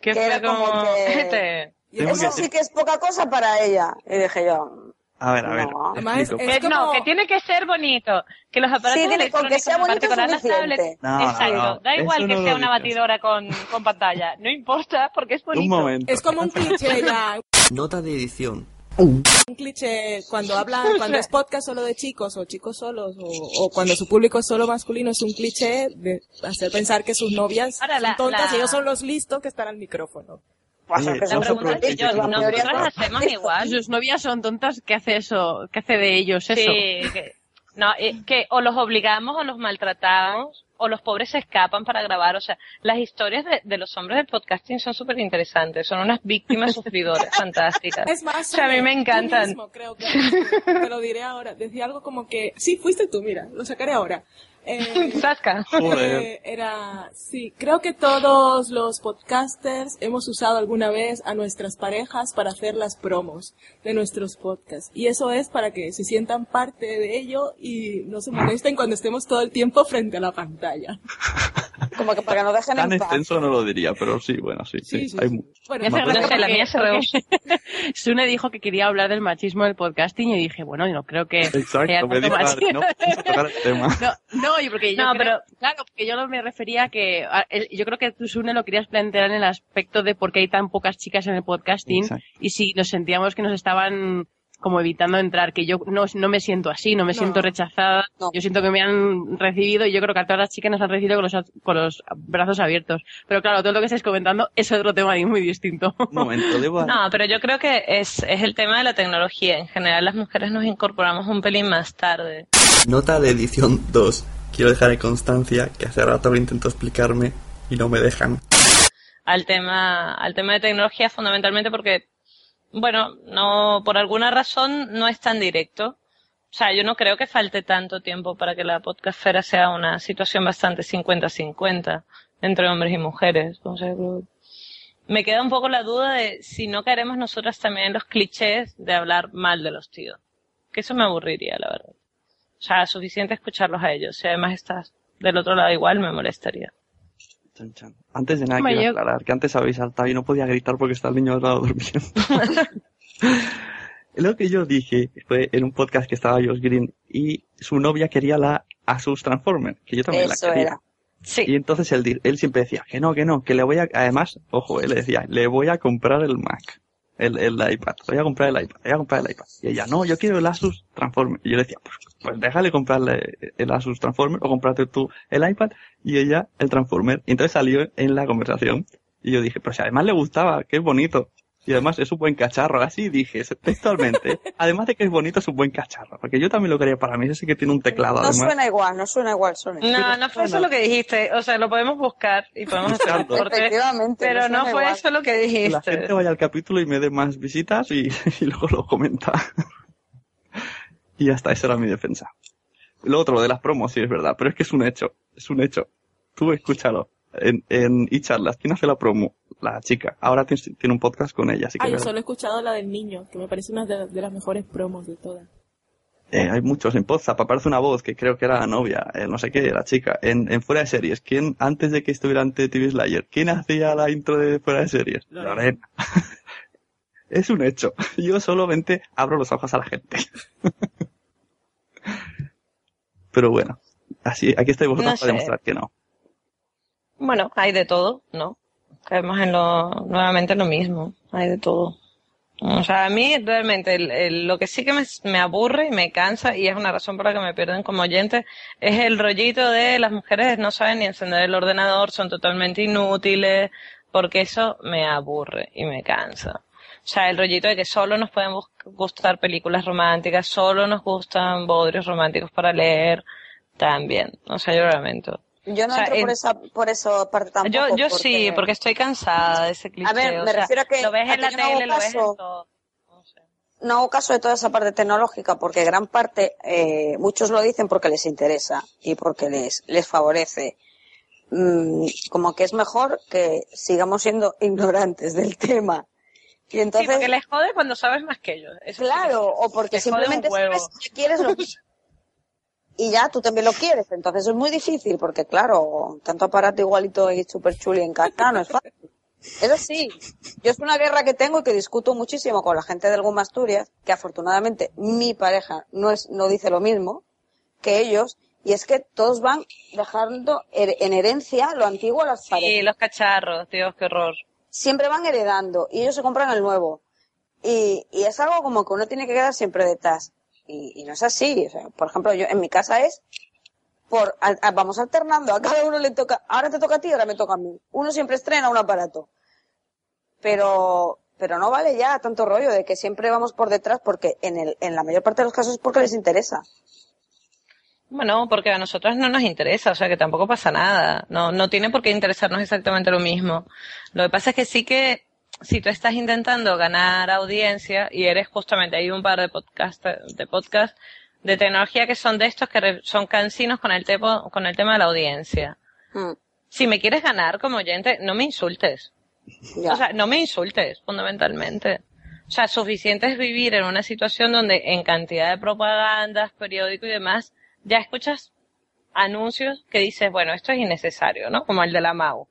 que, Que fue era como como, que- [LAUGHS] este, Eso que sí que es poca cosa para ella. Y dije yo, A ver, a ver. No. Además, es que no, como- que tiene que ser bonito, que los aparatos Sí, tiene- con que sea en bonito particular es las tablets, No, no, exacto, no, da igual eso que no sea una batidora con, con pantalla, no importa porque es bonito. Un momento. es como un cliché ya, Nota de edición. un cliché cuando hablan, cuando es podcast solo de chicos o chicos solos o, o cuando su público es solo masculino es un cliché de hacer pensar que sus novias Ahora, son la- tontas la- y ellos son los listos que están al micrófono. Es que La pregunta es que yo, nosotras hacemos igual. Sus novias son tontas, ¿qué hace eso? ¿Qué hace de ellos eso? Sí, que, no, eh, que o los obligamos o los maltratamos o los pobres se escapan para grabar. O sea, las historias de, de los hombres del podcasting son súper interesantes. Son unas víctimas sufridoras [LAUGHS] fantásticas. Es más, O sea, a mí me encantan. mismo, creo que te lo diré ahora. Decía algo como que, sí, fuiste tú, mira, lo sacaré ahora. Eh, [LAUGHS] Sasca. Eh, era, sí, creo que todos los podcasters hemos usado alguna vez a nuestras parejas para hacer las promos de nuestros podcasts. Y eso es para que se sientan parte de ello y no se molesten cuando estemos todo el tiempo frente a la pantalla. [LAUGHS] Como que para que nos dejen Tan en paz. extenso no lo diría, pero sí, bueno, sí. sí, Sí, sí, hay Bueno, No sé, la mía se [LAUGHS] Sune dijo que quería hablar del machismo del podcasting y dije, bueno, yo no creo que Exacto, me dijo no vamos a tocar el [LAUGHS] tema. No, no, y porque yo No, creo- pero- claro, porque yo no me refería a que, a- el- yo creo que tú, Sune, lo querías plantear en el aspecto de por qué hay tan pocas chicas en el podcasting Exacto. y si nos sentíamos que nos estaban como evitando entrar, que yo no, no me siento así, no me No. siento rechazada, No. yo siento que me han recibido y yo creo que a todas las chicas nos han recibido con los, con los brazos abiertos. Pero claro, todo lo que estáis comentando es otro tema ahí muy distinto. Un momento, debo... No, pero yo creo que es, es el tema de la tecnología. En general, las mujeres nos incorporamos un pelín más tarde. Nota de edición 2. Quiero dejar en constancia que hace rato lo intento explicarme y no me dejan. al tema, al tema de tecnología fundamentalmente porque, bueno, no, por alguna razón no es tan directo. O sea, yo no creo que falte tanto tiempo para que la podcastfera sea una situación bastante 50-50 entre hombres y mujeres. Me queda un poco la duda de si no caeremos nosotras también en los clichés de hablar mal de los tíos. Que eso me aburriría, la verdad. O sea, suficiente escucharlos a ellos. Si además estás del otro lado igual, me molestaría. Chan, chan. Antes de nada Hombre, quiero yo- aclarar que antes habéis saltado y no podía gritar porque está el niño al lado durmiendo. [LAUGHS] Lo que yo dije fue en un podcast que estaba Josh Green y su novia quería la Asus Transformer, que yo también Eso la quería. era. Sí. Y entonces él, él siempre decía que no, que no, que le voy a, además, ojo, él decía, le voy a comprar el Mac, el, el iPad, voy a comprar el iPad, voy a comprar el iPad. Y ella, no, yo quiero el Asus Transformer. Y yo le decía, pues, pues déjale comprarle el Asus Transformer o comprarte tú el iPad y ella el Transformer. Y entonces salió en la conversación Y yo dije, pero si además le gustaba, es bonito. Y además es un buen cacharro, así dije textualmente. [LAUGHS] además de que es bonito, es un buen cacharro. Porque yo también lo quería para mí, ese que tiene un teclado. No además. suena igual, no suena igual, Sony. No, no fue eso lo que dijiste. O sea, lo podemos buscar y podemos hacer un Buscarlo. corte. Efectivamente, Pero no no suena fue igual. eso lo que Que la dijiste. gente vaya al capítulo y me dé más visitas y, [LAUGHS] y luego lo comenta. y ya está, esa era mi defensa. Lo otro, lo de las promos, sí es verdad, pero es que es un hecho, es un hecho. Tú escúchalo. En, en eCharlas, ¿quién hace la promo? La chica. Ahora tiene, un podcast con ella, así que Ah, yo solo he escuchado la del niño, que me parece una de, de las mejores promos de todas. Eh, hay muchos en Podzap, aparece una voz que creo que era la novia, eh, no sé qué, la chica. En, en Fuera de Series, ¿quién, antes de que estuviera ante TV Slayer, quién hacía la intro de Fuera de Series? Lorena. Lorena. [LAUGHS] es un hecho. [LAUGHS] Yo solamente abro los ojos a la gente. [LAUGHS] Pero bueno, así, aquí estáis vosotros No para sé. demostrar que no. Bueno, hay de todo, ¿no? Caemos en lo, nuevamente en lo mismo. Hay de todo. O sea, a mí realmente el- el- lo que sí que me, me aburre y me cansa y es una razón por la que me pierden como oyente es el rollito de las mujeres no saben ni encender el ordenador, son totalmente inútiles, porque eso me aburre y me cansa. O sea, el rollito de que solo nos pueden gustar películas románticas, solo nos gustan bodrios románticos para leer, también. O sea, yo lo lamento. Yo no O sea, entro por en- esa, por esa parte tampoco. Yo, yo porque- sí, porque estoy cansada de ese cliché. A ver, o me sea, refiero a que- Lo ves en la que no lo ves en caso. todo. no hago caso de toda esa parte tecnológica porque gran parte, eh, muchos lo dicen porque les interesa y porque les, les favorece. Mm, como que es mejor que sigamos siendo [LAUGHS] ignorantes del tema. Y entonces, sí, porque les jode cuando sabes más que ellos. Eso claro, que- o porque les simplemente sabes que quieres lo [LAUGHS] y ya tú también lo quieres. Entonces es muy difícil porque, claro, tanto aparato igualito y super chuli en casa no es fácil. Eso sí, yo es una guerra que tengo y que discuto muchísimo con la gente del Guma Asturias, que afortunadamente mi pareja no es, no dice lo mismo que ellos, y es que todos van dejando her- en herencia lo antiguo a las Sí, parejas. los cacharros, Dios, qué horror. Siempre van heredando y ellos se compran el nuevo. Y, y es algo como que uno tiene que quedar siempre detrás. Y, y no es así. O sea, por ejemplo, yo en mi casa es por a- vamos alternando, a cada uno le toca, ahora te toca a ti, ahora me toca a mí. Uno siempre estrena un aparato. Pero pero no vale ya tanto rollo de que siempre vamos por detrás porque en el en la mayor parte de los casos es porque les interesa. Bueno, porque a nosotros no nos interesa, o sea que tampoco pasa nada. No, no tiene por qué interesarnos exactamente lo mismo. Lo que pasa es que sí que si tú estás intentando ganar audiencia y eres justamente, hay un par de podcast, de podcast de tecnología que son de estos que re- son cansinos con el, tepo- con el tema de la audiencia. Mm, Si me quieres ganar como oyente, no me insultes. O sea, no me insultes, fundamentalmente. O sea, suficiente es vivir en una situación donde en cantidad de propagandas, periódicos y demás, ya escuchas anuncios que dices, bueno, esto es innecesario, ¿no? Como el de la MAU.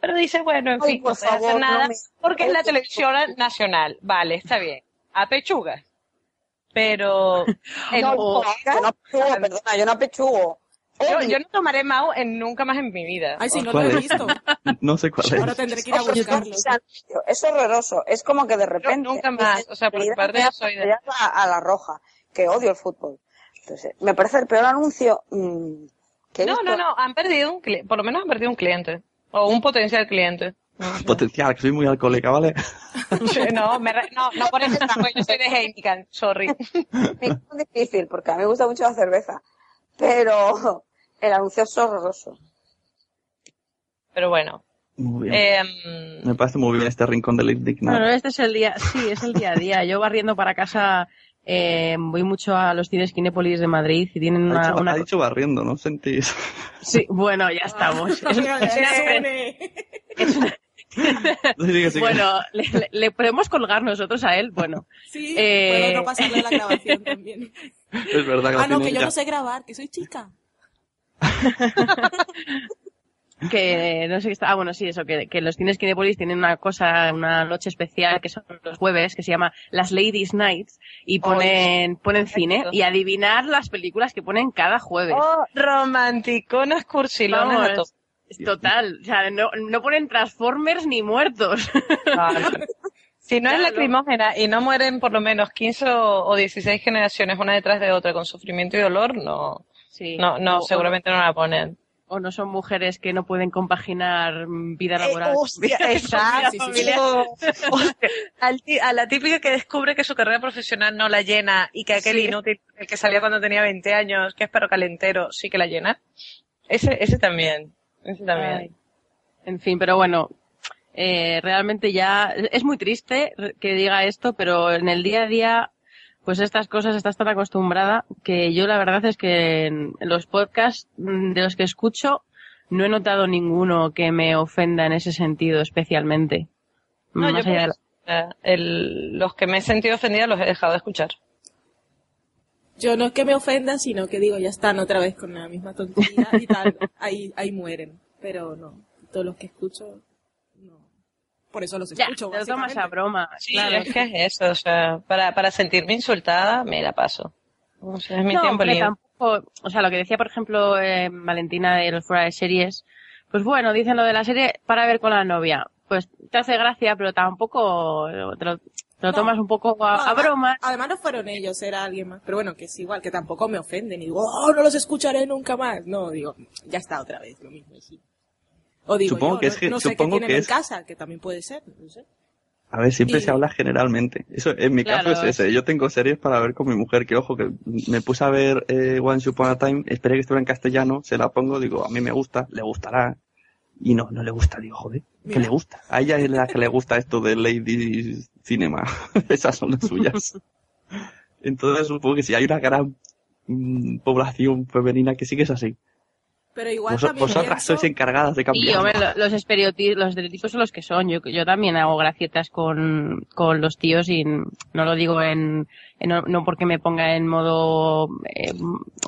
Pero dices, bueno, en Ay, fin, por no puedes hacer favor, no nada me- porque es la televisión nacional. Vale, está bien. A pechugas. Pero [LAUGHS] en no, yo no apechugo, perdona, yo no apechugo. yo, yo no tomaré MAU en nunca más en mi vida. Ay, sí, no lo ¿Cuál he es? visto. [LAUGHS] No sé cuál Ahora es. tendré que ir a buscarlo. Es horroroso. Es como que de repente. nunca más, o sea, por mi parte yo soy de- A, a la roja, que odio el fútbol. Entonces, me parece el peor anuncio mm, que he No, visto. no, no, han perdido un cliente, por lo menos han perdido un cliente. O un potencial cliente. No, [LAUGHS] sé. Potencial, que soy muy alcohólica, ¿vale? [LAUGHS] No, me re- no, no por eso, yo soy de Heineken, sorry. [LAUGHS] Es muy difícil, porque a mí me gusta mucho la cerveza. Pero el anuncio es horroroso. Pero bueno. Muy bien. em, Me parece muy bien este rincón del indignado. Bueno, este es el día, sí, es el día a día. Yo barriendo para casa, eh, voy mucho a los cines Kinépolis de Madrid y tienen ha, una, dicho, una- ha dicho barriendo, ¿no sentís? [LAUGHS] Sí, bueno, ya estamos. [LAUGHS] Es- Sigue, sigue. [LAUGHS] bueno, le, le- le podemos colgar nosotros a él, bueno. Sí, Eh, puedo no pasarle la grabación también. Es verdad que Ah, no, que yo no sé grabar, que soy chica. Que no sé qué está. Ah, bueno, sí, eso, que, que los cines Kinépolis tienen una cosa, una noche especial que son los jueves, que se llama las Ladies Nights, y ponen, ponen cine y adivinar las películas que ponen cada jueves. Oh, romanticonas cursilonas Vamos, total. O sea, no, no ponen Transformers ni muertos. Si no es lacrimógena y no mueren por lo menos 15 o, o 16 generaciones una detrás de otra con sufrimiento y dolor, no, Sí. no, no, O- seguramente no la ponen. O no son mujeres que no pueden compaginar mm, vida Eh, laboral. exacto. [LAUGHS] Hostia, a la típica que descubre que su carrera profesional no la llena y que aquel Sí. inútil, el que salía cuando tenía 20 años, que es perro calentero, sí que la llena. Ese, ese también. Ese también. Ay. En fin, pero bueno, eh, realmente ya es muy triste que diga esto, pero en el día a día, pues estas cosas estás tan acostumbrada que yo la verdad es que en los podcasts mm, de los que escucho no he notado ninguno que me ofenda en ese sentido especialmente. No, Más yo allá de la- el- los que me he sentido ofendida los he dejado de escuchar. Yo no es que me ofenda, sino que digo, ya están otra vez con la misma tontería y tal. [LAUGHS] Ahí, ahí mueren. Pero no, todos los que escucho. Por eso los Ya, escucho, te lo tomas a broma. Sí, claro. es que es eso, o sea, para, para sentirme insultada me la paso. O sea, es mi no, tiempo libre. tampoco, o sea, lo que decía, por ejemplo, eh, Valentina de los fuera de series, pues bueno, dicen lo de la serie para ver con la novia. Pues te hace gracia, pero tampoco te lo, te lo No. tomas un poco a, No, a además- broma. Además no fueron ellos, era alguien más. Pero bueno, que es igual, que tampoco me ofenden. Y digo, oh, no los escucharé nunca más. No, digo, ya está otra vez, lo mismo. sí. O digo, Supongo yo, que no, es que- no sé qué supongo tienen que en es- casa, que también puede ser, no sé. A ver, siempre Y- se habla generalmente. Eso, en mi Claro, caso es ese. Yo tengo series para ver con mi mujer, que ojo, que me puse a ver eh, Once Upon a Time, esperé que estuviera en castellano, se la pongo, digo, a mí me gusta, le gustará. Y no, no le gusta, digo, joder, que le gusta. A ella es la que le gusta esto de Lady Cinema. [LAUGHS] Esas son las suyas. [LAUGHS] Entonces supongo que si hay una gran mm, población femenina que sí que es así. Pero igual Vos- también vosotras pienso- sois encargadas de Y cambiar. hombre, lo- los estereotipos, los estereotipos son los que son. Yo, yo también hago gracietas con, con los tíos y no lo digo en, en- no, no porque me ponga en modo, eh,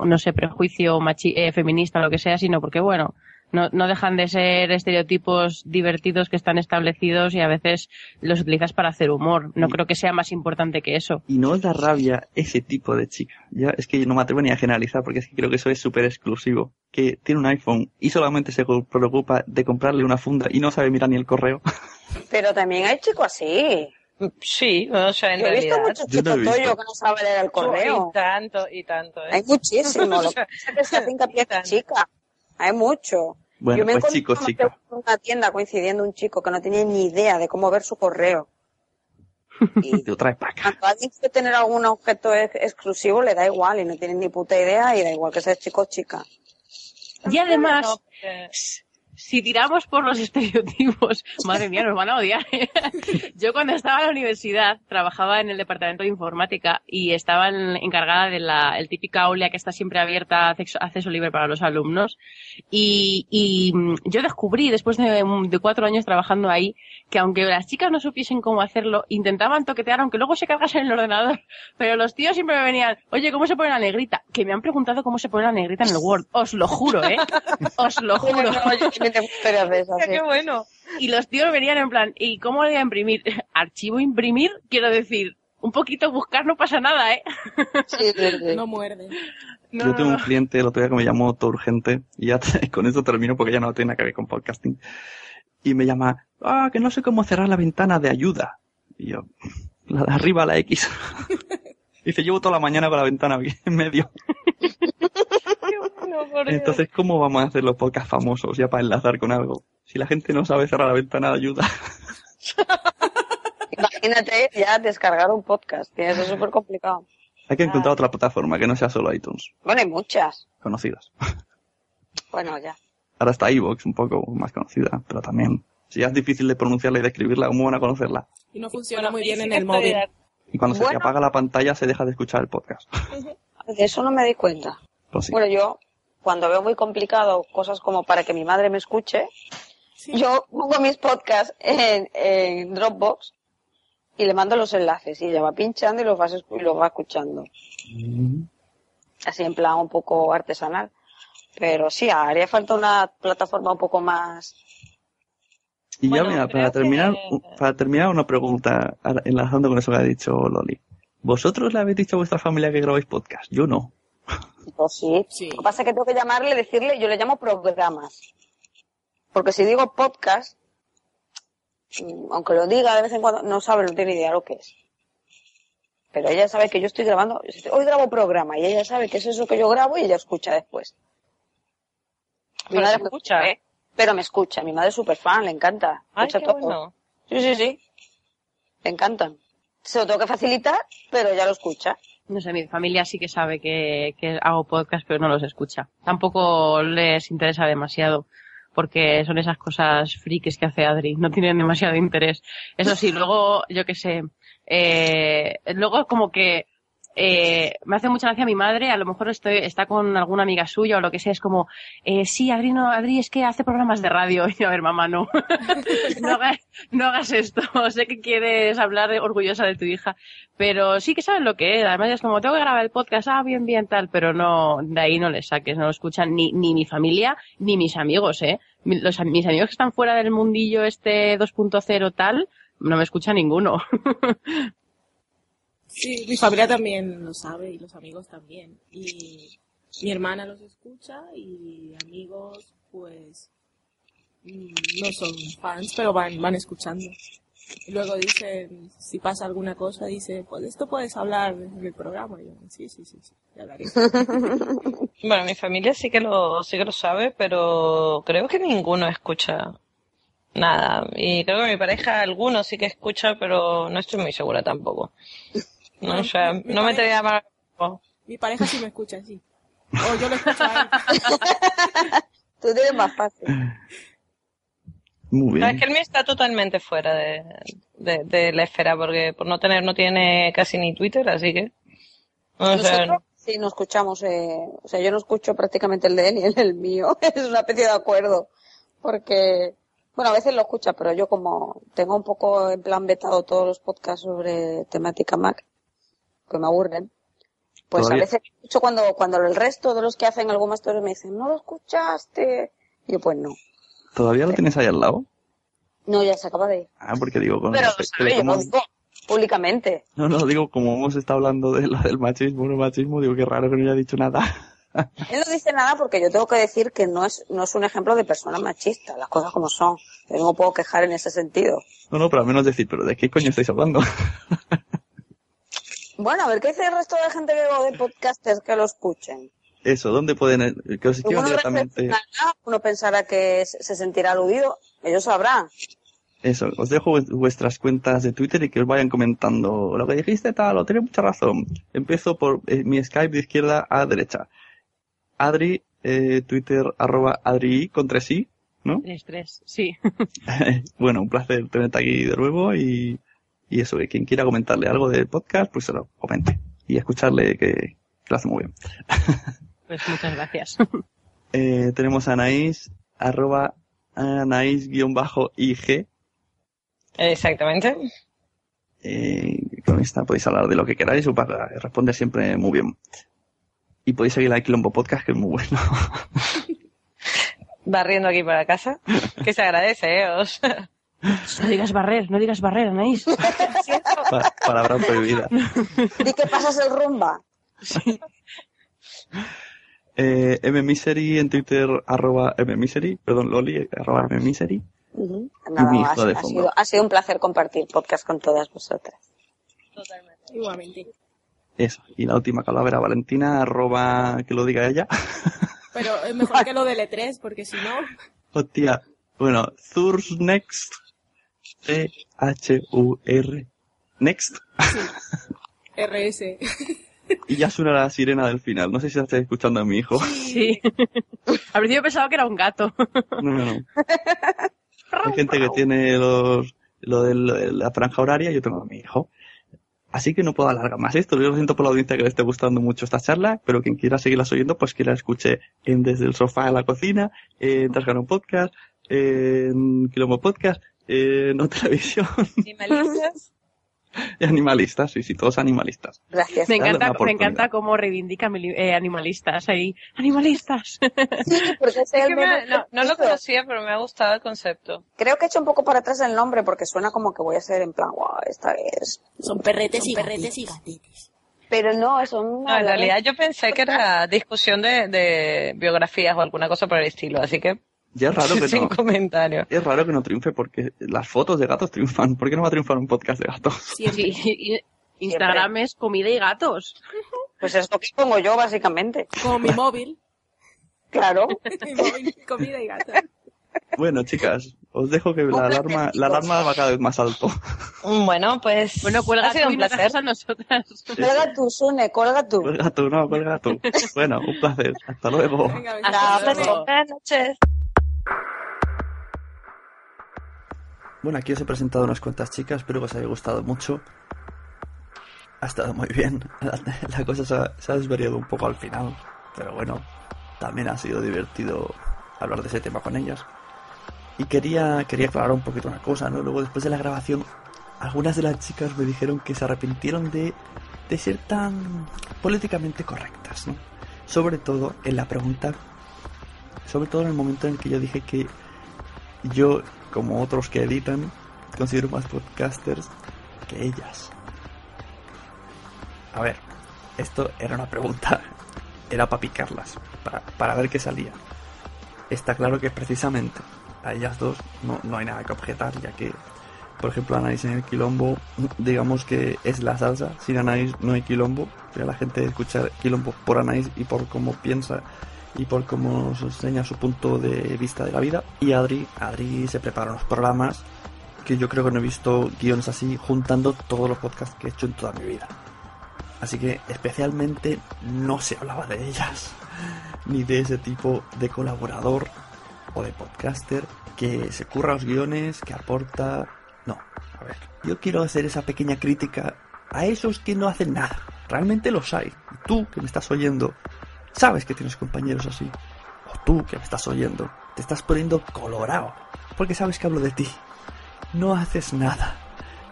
no sé, prejuicio machi, eh, feminista o lo que sea, sino porque bueno, no, no dejan de ser estereotipos divertidos que están establecidos y a veces los utilizas para hacer humor. No creo que sea más importante que eso. Y no os da rabia ese tipo de chica. Ya, es que no me atrevo ni a generalizar porque es que creo que eso es súper exclusivo. Que tiene un iPhone y solamente se preocupa de comprarle una funda y no sabe mirar ni el correo. [LAUGHS] Pero también hay chicos así. Sí, o sea, en Yo he visto muchos Yo no he chicos visto. toyo que no saben leer el correo. Y tanto, y tanto. ¿eh? Hay muchísimo. [LAUGHS] Lo que pasa es que se hace hincapié en chica. Hay mucho. Bueno, Yo me pues encontré chicos, vez en una tienda coincidiendo un chico que no tenía ni idea de cómo ver su correo. [LAUGHS] Y Te traes para acá. cuando alguien quiere tener algún objeto ex- exclusivo le da igual y no tiene ni puta idea y da igual que sea chico o chica. Y además, si tiramos por los [LAUGHS] estereotipos, madre mía, nos van a odiar. ¿eh? [LAUGHS] Yo cuando estaba en la universidad trabajaba en el departamento de informática y estaba en- encargada de la el típica aula que está siempre abierta, acceso, acceso libre para los alumnos. Y, y mm, yo descubrí, después de, mm, de cuatro años trabajando ahí, que aunque las chicas no supiesen cómo hacerlo, intentaban toquetear, aunque luego se cargasen el ordenador. [LAUGHS] Pero los tíos siempre me venían, oye, ¿cómo se pone la negrita? Que me han preguntado cómo se pone la negrita en el Word. Os lo juro, ¿eh? Os lo juro. Tengo historias de esas. Qué bueno. Y los tíos venían en plan, ¿y cómo le voy a imprimir? [LAUGHS] ¿Archivo imprimir? Quiero decir, un poquito buscar no pasa nada, ¿eh? Sí, sí, sí. [LAUGHS] No muerde. No, Yo tengo un cliente el otro día que me llamó todo urgente y ya [LAUGHS] con eso termino porque ya no tiene nada que ver con podcasting. Y me llama, ah, que no sé cómo cerrar la ventana de ayuda. Y yo, la de arriba, la X. Dice, llevo toda la mañana con la ventana aquí en medio. Por Dios. Entonces, ¿cómo vamos a hacer los podcasts famosos ya para enlazar con algo? Si la gente no sabe cerrar la ventana de ayuda. [LAUGHS] Imagínate ya descargar un podcast, que eso es súper complicado. Hay que encontrar otra plataforma que no sea solo iTunes, Bueno, hay muchas. conocidas. [LAUGHS] Bueno, ya. Ahora está iVoox, un poco más conocida, pero también, si ya es difícil de pronunciarla y de escribirla, ¿cómo van a conocerla? Y no funciona Bueno, muy bien en el móvil. Y cuando se te apaga la pantalla se deja de escuchar el podcast. De [LAUGHS] eso no me di cuenta. Pues sí. Bueno, yo, cuando veo muy complicado cosas como para que mi madre me escuche, yo pongo mis podcasts en, en Dropbox y le mando los enlaces y ella va pinchando y los, va, y los va escuchando. Mm. Así en plan un poco artesanal. Pero sí, haría falta una plataforma un poco más... Y ya mira, para terminar, que- para terminar una pregunta, enlazando con eso que ha dicho Loli. ¿Vosotros le habéis dicho a vuestra familia que grabáis podcast? Yo no. Pues sí. Sí. Lo que pasa es que tengo que llamarle, decirle, yo le llamo programas. Porque si digo podcast, mm, aunque lo diga de vez en cuando, no sabe, no tiene idea lo que es. Pero ella sabe que yo estoy grabando, hoy grabo programa y ella sabe que es eso que yo grabo y ella escucha después. Mi Pero madre me escucha. ¿eh? Pero me escucha. Mi madre es súper fan, le encanta. Ay, Escucha qué todo. bueno. Sí, sí, sí. Le encantan. Se lo tengo que facilitar, pero ya lo escucha. No sé, mi familia sí que sabe que, que hago podcast, pero no los escucha. Tampoco les interesa demasiado, porque son esas cosas frikis que hace Adri, no tienen demasiado interés. Eso sí, luego, yo qué sé, eh, luego como que eh, me hace mucha gracia mi madre, a lo mejor estoy, está con alguna amiga suya o lo que sea, es como, eh, sí, Adri, no, Adri es que hace programas de radio. [LAUGHS] Y yo, a ver, mamá, no. [LAUGHS] no, hagas, no hagas esto. [LAUGHS] sé que quieres hablar orgullosa de tu hija, pero sí que sabes lo que es. Además es como, tengo que grabar el podcast, ah, bien, bien, tal, pero no, de ahí no le saques, no lo escuchan ni, ni mi familia, ni mis amigos, eh. Los, mis amigos que están fuera del mundillo este 2.0 tal, no me escucha ninguno. Sí, mi familia también lo sabe y los amigos también. Y mi hermana los escucha y amigos, pues, no son fans, pero van, van escuchando. Y luego dicen, si pasa alguna cosa, dice, pues esto puedes hablar en el programa. Y yo, sí, sí, sí, sí, ya hablaré. [LAUGHS] Bueno, mi familia sí que lo, sí que lo sabe, pero creo que ninguno escucha nada. Y creo que mi pareja, algunos sí que escucha, pero no estoy muy segura tampoco. No, no me pareja- te llamar. Mi pareja sí me escucha, sí. O yo lo escucho a él. [LAUGHS] Tú tienes más fácil. Muy No, bien. es que el mío está totalmente fuera de, de, de la esfera, porque por no tener, no tiene casi ni Twitter, así que. O sea, Nosotros sí no escuchamos, eh, o sea, yo no escucho prácticamente el de él ni el, el mío. [LAUGHS] es una especie de acuerdo. Porque, bueno, a veces lo escucha, pero yo como tengo un poco en plan vetado todos los podcasts sobre temática Mac, que me aburren, pues Todavía- a veces escucho cuando, cuando el resto de los que hacen algo más me dicen, no lo escuchaste. Y yo, pues no. ¿Todavía lo tienes ahí al lado? No, ya se acaba de ir. Ah, porque digo, con Pero lo respecto sabe, de yo lo cómo- digo públicamente. No, no, digo, como hemos estado hablando de lo del machismo, no machismo, digo, qué raro que no haya dicho nada. [LAUGHS] Él no dice nada porque yo tengo que decir que no es, no es un ejemplo de persona machista, las cosas como son. Yo no me puedo quejar en ese sentido. No, no, pero al menos decir, ¿pero de qué coño estáis hablando? [LAUGHS] Bueno, a ver qué dice el resto de gente que veo de podcasters que lo escuchen. Eso, ¿dónde pueden, que os escriban Uno directamente? uno pensará que se se sentirá aludido, ellos sabrán. Eso, os dejo vu- vuestras cuentas de Twitter y que os vayan comentando lo que dijiste tal, o tienes mucha razón. Empiezo por eh, mi Skype de izquierda a derecha. Adri, eh, Twitter, arroba Adri con tres i, ¿no? Tres, tres, sí. [LAUGHS] bueno, un placer tenerte aquí de nuevo y, y eso, que quien quiera comentarle algo del podcast, pues se lo comente. Y escucharle que, que lo hace muy bien. [LAUGHS] Pues muchas gracias. [LAUGHS] Eh, tenemos a Anaís, arroba Anaís-IG. Exactamente. Eh, con esta podéis hablar de lo que queráis o para responder siempre muy bien. Y podéis seguir la Quilombo Podcast, que es muy bueno. [LAUGHS] Barriendo aquí para casa. Que se agradece, ¿eh? O sea, No digas barrer, no digas barrer, Anaís. Pa- palabra prohibida. [LAUGHS] ¿Y qué pasas el rumba? Eh, mmisery en Twitter, arroba mmisery, perdón, loli, arroba mmisery. Y Nada, mi ha, de sido, ha sido un placer compartir podcast con todas vosotras. Igualmente. Eso. Y la última calavera, Valentina, arroba, que lo diga ella. [LAUGHS] Pero es mejor que lo del E3, porque si no, Hostia. Bueno, Thurs Next. C-H-U-R. Next. RS. [LAUGHS] Y ya suena la sirena del final. No sé si la estáis escuchando a mi hijo. Sí. [LAUGHS] Al principio pensaba que era un gato. No, no, no. [LAUGHS] Hay gente que tiene los, lo de la franja horaria y yo tengo a mi hijo. Así que no puedo alargar más esto. Yo lo siento por la audiencia que le esté gustando mucho esta charla, pero quien quiera seguirlas oyendo, pues que la escuche en Desde el Sofá a la Cocina, en Trasgano Podcast, en Quilombo Podcast, en No Televisión, Animalistas. [LAUGHS] y Animalistas, sí, sí, todos animalistas. Gracias. Me encanta, me encanta cómo reivindica eh, animalistas ahí. ¡Animalistas! Sí, [LAUGHS] porque Es el me- no, no lo conocía, pero me ha gustado el concepto. Creo que he hecho un poco para atrás el nombre porque suena como que voy a ser en plan, wow, esta es. son perretes y perretes y gatetes. Pero no, son. No, en realidad yo pensé que era discusión de, de biografías o alguna cosa por el estilo, así que Ya es raro que [LAUGHS] sin no, comentario. es raro que no triunfe porque las fotos de gatos triunfan. ¿Por qué no va a triunfar un podcast de gatos? Sí, [LAUGHS] y- Instagram es comida y gatos. Pues es lo que pongo yo, básicamente. Como mi móvil. Claro. [LAUGHS] Comida y gato. Bueno, chicas, os dejo que la alarma, la alarma va cada vez más alto. Bueno, pues Bueno, cuelga ha sido tú un placer. a nosotras. Cuelga tú, Sune, cuelga tú. Cuelga tú, no, cuelga tú. Bueno, un placer. Hasta luego. Hasta luego. Buenas noches. Bueno, aquí os he presentado unas cuantas chicas, espero que os haya gustado mucho. Ha estado muy bien. [LAUGHS] La, cosa se ha, desvariado un poco al final, pero bueno, también ha sido divertido hablar de ese tema con ellas. Y quería, quería aclarar un poquito una cosa, ¿no? Luego, después de la grabación, algunas de las chicas me dijeron que se arrepintieron de, de ser tan políticamente correctas, ¿no? Sobre todo en la pregunta, sobre todo en el momento en que yo dije que yo, como otros que editan, considero más podcasters que ellas. A ver, esto era una pregunta, [LAUGHS] era para picarlas, para, para ver qué salía. Está claro que precisamente a ellas dos no, no hay nada que objetar, ya que, por ejemplo, Anaís en el quilombo, digamos que es la salsa, sin Anaís no hay quilombo, la gente escucha quilombo por Anaís y por cómo piensa y por cómo nos enseña su punto de vista de la vida. Y Adri, Adri se prepara unos programas que yo creo que no he visto guiones así juntando todos los podcasts que he hecho en toda mi vida. Así que especialmente no se hablaba de ellas, [LAUGHS] ni de ese tipo de colaborador o de podcaster que se curra los guiones, que aporta... No, a ver, yo quiero hacer esa pequeña crítica a esos que no hacen nada. Realmente los hay. Y tú que me estás oyendo, sabes que tienes compañeros así. O tú que me estás oyendo, te estás poniendo colorado, porque sabes que hablo de ti. No haces nada.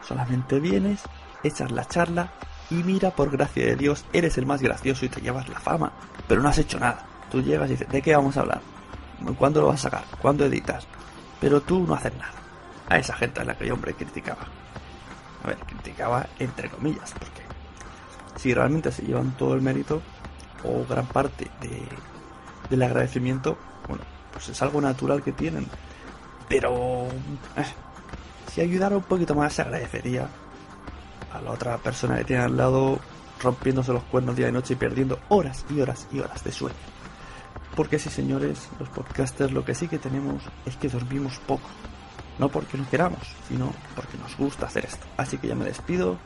Solamente vienes, echas la charla y mira, por gracia de Dios, eres el más gracioso y te llevas la fama. Pero no has hecho nada. Tú llegas y dices, ¿de qué vamos a hablar? ¿Cuándo lo vas a sacar? ¿Cuándo editas? Pero tú no haces nada. A esa gente a la que yo, hombre, criticaba. A ver, criticaba entre comillas, porque si realmente se llevan todo el mérito o gran parte de, del agradecimiento, bueno, pues es algo natural que tienen. Pero eh, si ayudara un poquito más se agradecería a la otra persona que tiene al lado rompiéndose los cuernos día y noche y perdiendo horas y horas y horas de sueño. Porque sí, señores, los podcasters lo que sí que tenemos es que dormimos poco. No porque no queramos, sino porque nos gusta hacer esto. Así que ya me despido.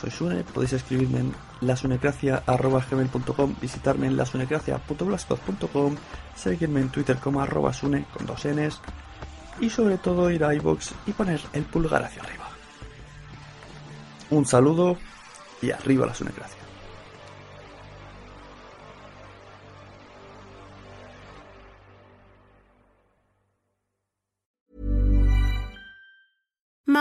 Soy Sune, podéis escribirme en lasunecracia.gmail.com, visitarme en lasunecracia.blogspot.com, seguirme en Twitter como arroba sune con dos n's y sobre todo ir a iBox y poner el pulgar hacia arriba. Un saludo y arriba la sunecracia.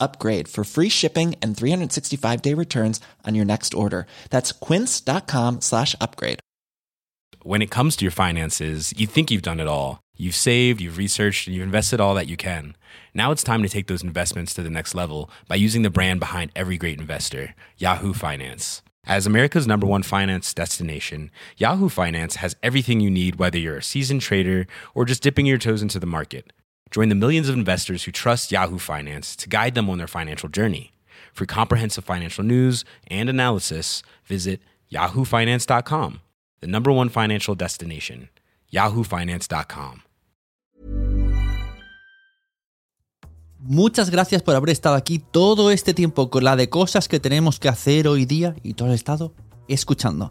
upgrade for free shipping and 365 day returns on your next order. That's quince.com slash upgrade. When it comes to your finances, you think you've done it all. You've saved, you've researched, and you've invested all that you can. Now it's time to take those investments to the next level by using the brand behind every great investor, Yahoo Finance. As America's number one finance destination, Yahoo Finance has everything you need, whether you're a seasoned trader or just dipping your toes into the market. Join the millions of investors who trust Yahoo Finance to guide them on their financial journey. For comprehensive financial news and analysis, visit yahoofinance.com, the number one financial destination, yahoofinance.com. Muchas gracias por haber estado aquí todo este tiempo con la de cosas que tenemos que hacer hoy día y todo el estado escuchando.